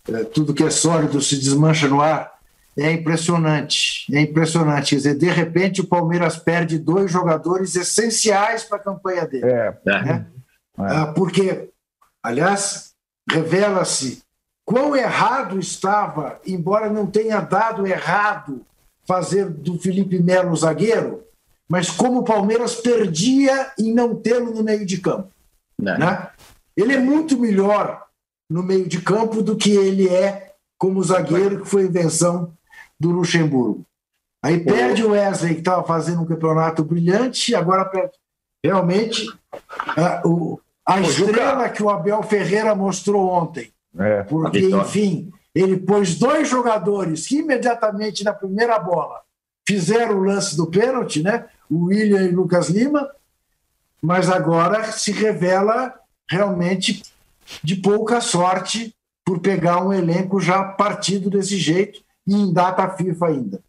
é, tudo que é sólido se desmancha no ar? É impressionante, é impressionante. Quer dizer, de repente o Palmeiras perde dois jogadores essenciais para a campanha dele. É. Né? é. Ah, porque, aliás, revela-se quão errado estava, embora não tenha dado errado fazer do Felipe Melo zagueiro, mas como o Palmeiras perdia em não tê-lo no meio de campo. Né? Ele é muito melhor no meio de campo do que ele é como zagueiro, que foi invenção do Luxemburgo. Aí perde o Wesley, que estava fazendo um campeonato brilhante, agora perde. Realmente, a, o, a estrela que o Abel Ferreira mostrou ontem. É, porque, enfim, ele pôs dois jogadores que imediatamente na primeira bola fizeram o lance do pênalti, né? O William e o Lucas Lima, mas agora se revela realmente de pouca sorte por pegar um elenco já partido desse jeito e em data FIFA ainda.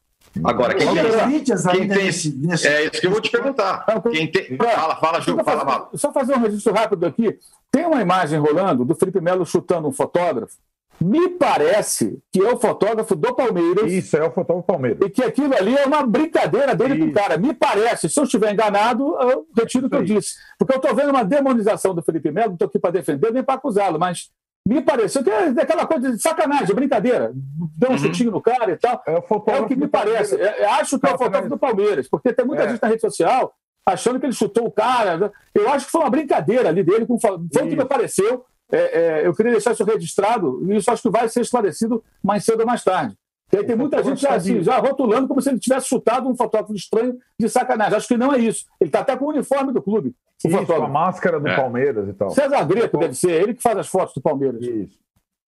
Agora, quem tem, quem tem nesse, nesse... É isso que eu vou te perguntar. Quem tem... Fala, fala, Ju, fala, fala. Só fazer um registro rápido aqui. Tem uma imagem rolando do Felipe Melo chutando um fotógrafo. Me parece que é o fotógrafo do Palmeiras. Isso, é o fotógrafo do Palmeiras. E que aquilo ali é uma brincadeira dele Isso. com o cara. Me parece. Se eu estiver enganado, eu retiro o que eu disse. Porque eu estou vendo uma demonização do Felipe Melo, não estou aqui para defender nem para acusá-lo, mas me pareceu que é aquela coisa de sacanagem, brincadeira. Deu um uhum. chutinho no cara e tal. É o, é o que me parece. É, é, acho que é o fotógrafo do Palmeiras, porque tem muita é. gente na rede social achando que ele chutou o cara. Eu acho que foi uma brincadeira ali dele, foi o que me pareceu. É, é, eu queria deixar isso registrado, e isso acho que vai ser esclarecido mais cedo ou mais tarde. E aí tem muita gente já, assim, já rotulando como se ele tivesse chutado um fotógrafo estranho de sacanagem. Acho que não é isso. Ele está até com o uniforme do clube. O isso, fotógrafo. a máscara do é. Palmeiras e tal. César Greco deve ser, ele que faz as fotos do Palmeiras. Isso.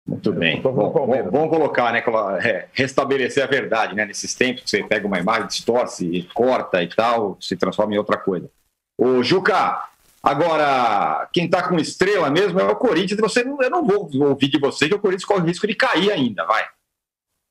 Muito bem. Bom, vamos colocar, né? É, restabelecer a verdade, né? Nesses tempos que você pega uma imagem, distorce, corta e tal, se transforma em outra coisa. Ô, Juca, agora, quem está com estrela mesmo é o Corinthians. Você, eu não vou ouvir de você que o Corinthians corre risco de cair ainda, vai.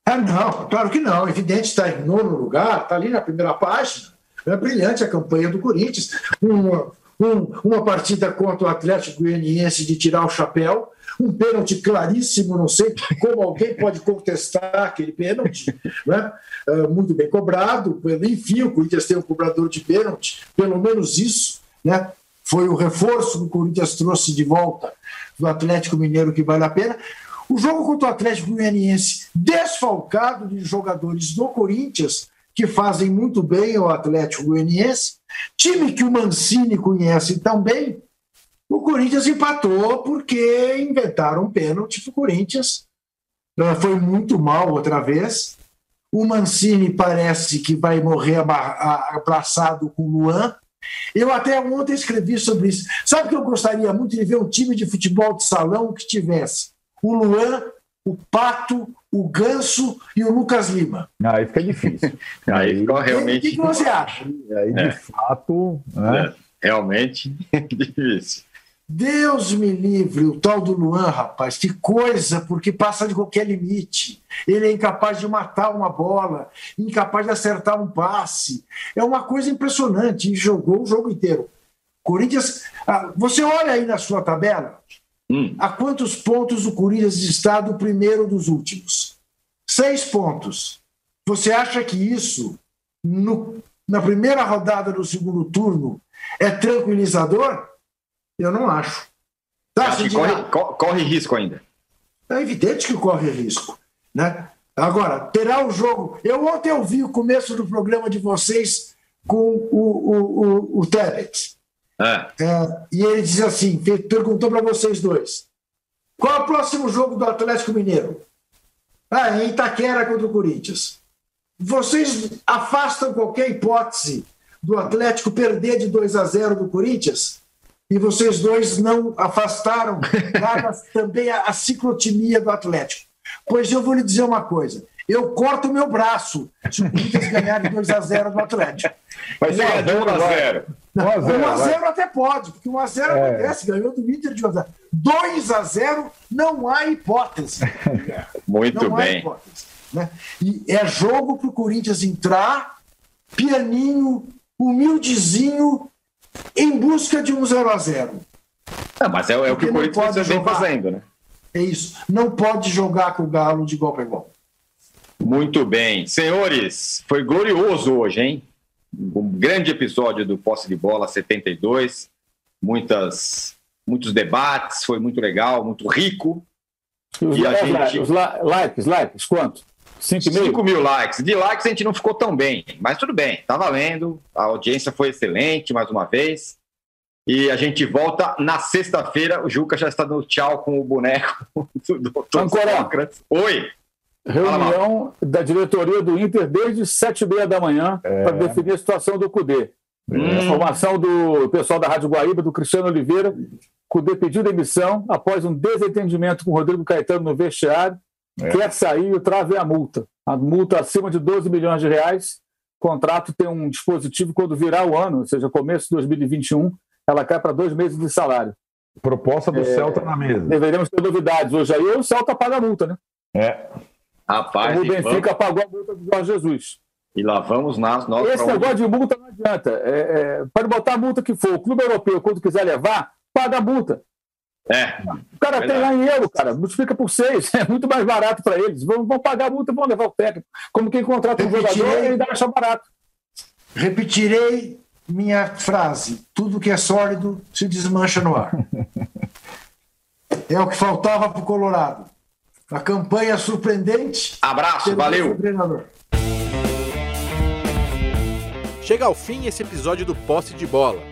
Ah, não, claro que não. Evidente, está em nono lugar, está ali na primeira página. É brilhante a campanha do Corinthians. Uma, um, uma partida contra o Atlético Goianiense de tirar o chapéu, um pênalti claríssimo, não sei como alguém pode contestar aquele pênalti, né? Uh, muito bem cobrado, enfim, o Corinthians tem um cobrador de pênalti, pelo menos isso, né? Foi o reforço que o Corinthians trouxe de volta do Atlético Mineiro que vale a pena. O jogo contra o Atlético Goianiense, desfalcado de jogadores do Corinthians, que fazem muito bem o Atlético Goianiense, time que o Mancini conhece tão bem, o Corinthians empatou porque inventaram um pênalti para o Corinthians. Foi muito mal outra vez. O Mancini parece que vai morrer abraçado com o Luan. Eu até ontem escrevi sobre isso. Sabe que eu gostaria muito de ver um time de futebol de salão que tivesse o Luan, o Pato, o Ganso e o Lucas Lima. [LAUGHS] Aí fica difícil. aí fica realmente. O que, que, você acha? Aí, de é. fato. Né? É, realmente [LAUGHS] difícil. Deus me livre, o tal do Luan, rapaz, que coisa, porque passa de qualquer limite. Ele é incapaz de matar uma bola, incapaz de acertar um passe. É uma coisa impressionante. E jogou o jogo inteiro. Corinthians, ah, você olha aí na sua tabela, Hum. A quantos pontos o Corinthians está do primeiro dos últimos? Seis pontos. Você acha que isso, no, na primeira rodada do segundo turno, é tranquilizador? Eu não acho. Tá, acho corre, corre risco ainda. É evidente que corre risco. Né? Agora, terá o jogo. Eu ontem ouvi o começo do programa de vocês com o, o, o, o Tebet. É. É, e ele diz assim: perguntou para vocês dois: qual é o próximo jogo do Atlético Mineiro? Ah, em Itaquera contra o Corinthians. Vocês afastam qualquer hipótese do Atlético perder de 2 a 0 do Corinthians? E vocês dois não afastaram [LAUGHS] também a, a ciclotimia do Atlético. Pois eu vou lhe dizer uma coisa: eu corto o meu braço se o Corinthians ganhar de 2 a 0 do Atlético. Vai ser 1 a 0 1 a 0 até pode, porque 1 a 0 é. acontece, ganhou do Inter de 1 a 0 2 a 0 não há hipótese. [LAUGHS] Muito não bem. Hipótese, né? E é jogo para o Corinthians entrar, pianinho, humildezinho, em busca de um 0 a 0 ah, Mas é, é o que o Corinthians vem fazendo, né? É isso. Não pode jogar com o Galo de igual para igual. Muito bem. Senhores, foi glorioso hoje, hein? Um grande episódio do Posse de Bola 72. Muitas, muitos debates, foi muito legal, muito rico. E os, e a gente... os likes, likes, quanto? 5 mil likes. De likes a gente não ficou tão bem, mas tudo bem, tá valendo. A audiência foi excelente mais uma vez. E a gente volta na sexta-feira. O Juca já está no tchau com o boneco [LAUGHS] do doutor Sócrates. Oi! Reunião da diretoria do Inter desde sete e meia da manhã é. para definir a situação do CUDE. Hum. A formação do pessoal da Rádio Guaíba, do Cristiano Oliveira. CUDE pediu demissão após um desentendimento com o Rodrigo Caetano no vestiário. É. Quer sair e o trave é a multa. A multa acima de 12 milhões de reais. O contrato tem um dispositivo quando virar o ano, ou seja, começo de 2021, ela cai para dois meses de salário. Proposta do é, Celta na mesa. Deveremos ter novidades hoje aí, o Celta paga a multa, né? É. Rapaz, o Benfica vamos... pagou a multa do Jorge Jesus. E lá vamos nós. nós Esse negócio de multa não adianta. É, é, pode botar a multa que for. O clube europeu, quando quiser levar, paga a multa. É. O cara verdade. tem lá em euro, cara, multiplica por seis, [LAUGHS] é muito mais barato para eles. Vão, vão pagar a multa, vão levar o técnico. Como quem contrata um jogador, ele dá achar barato. Repetirei minha frase: tudo que é sólido se desmancha no ar. é o que faltava para o Colorado. A campanha surpreendente. Abraço, valeu. Chega ao fim esse episódio do Posse de Bola.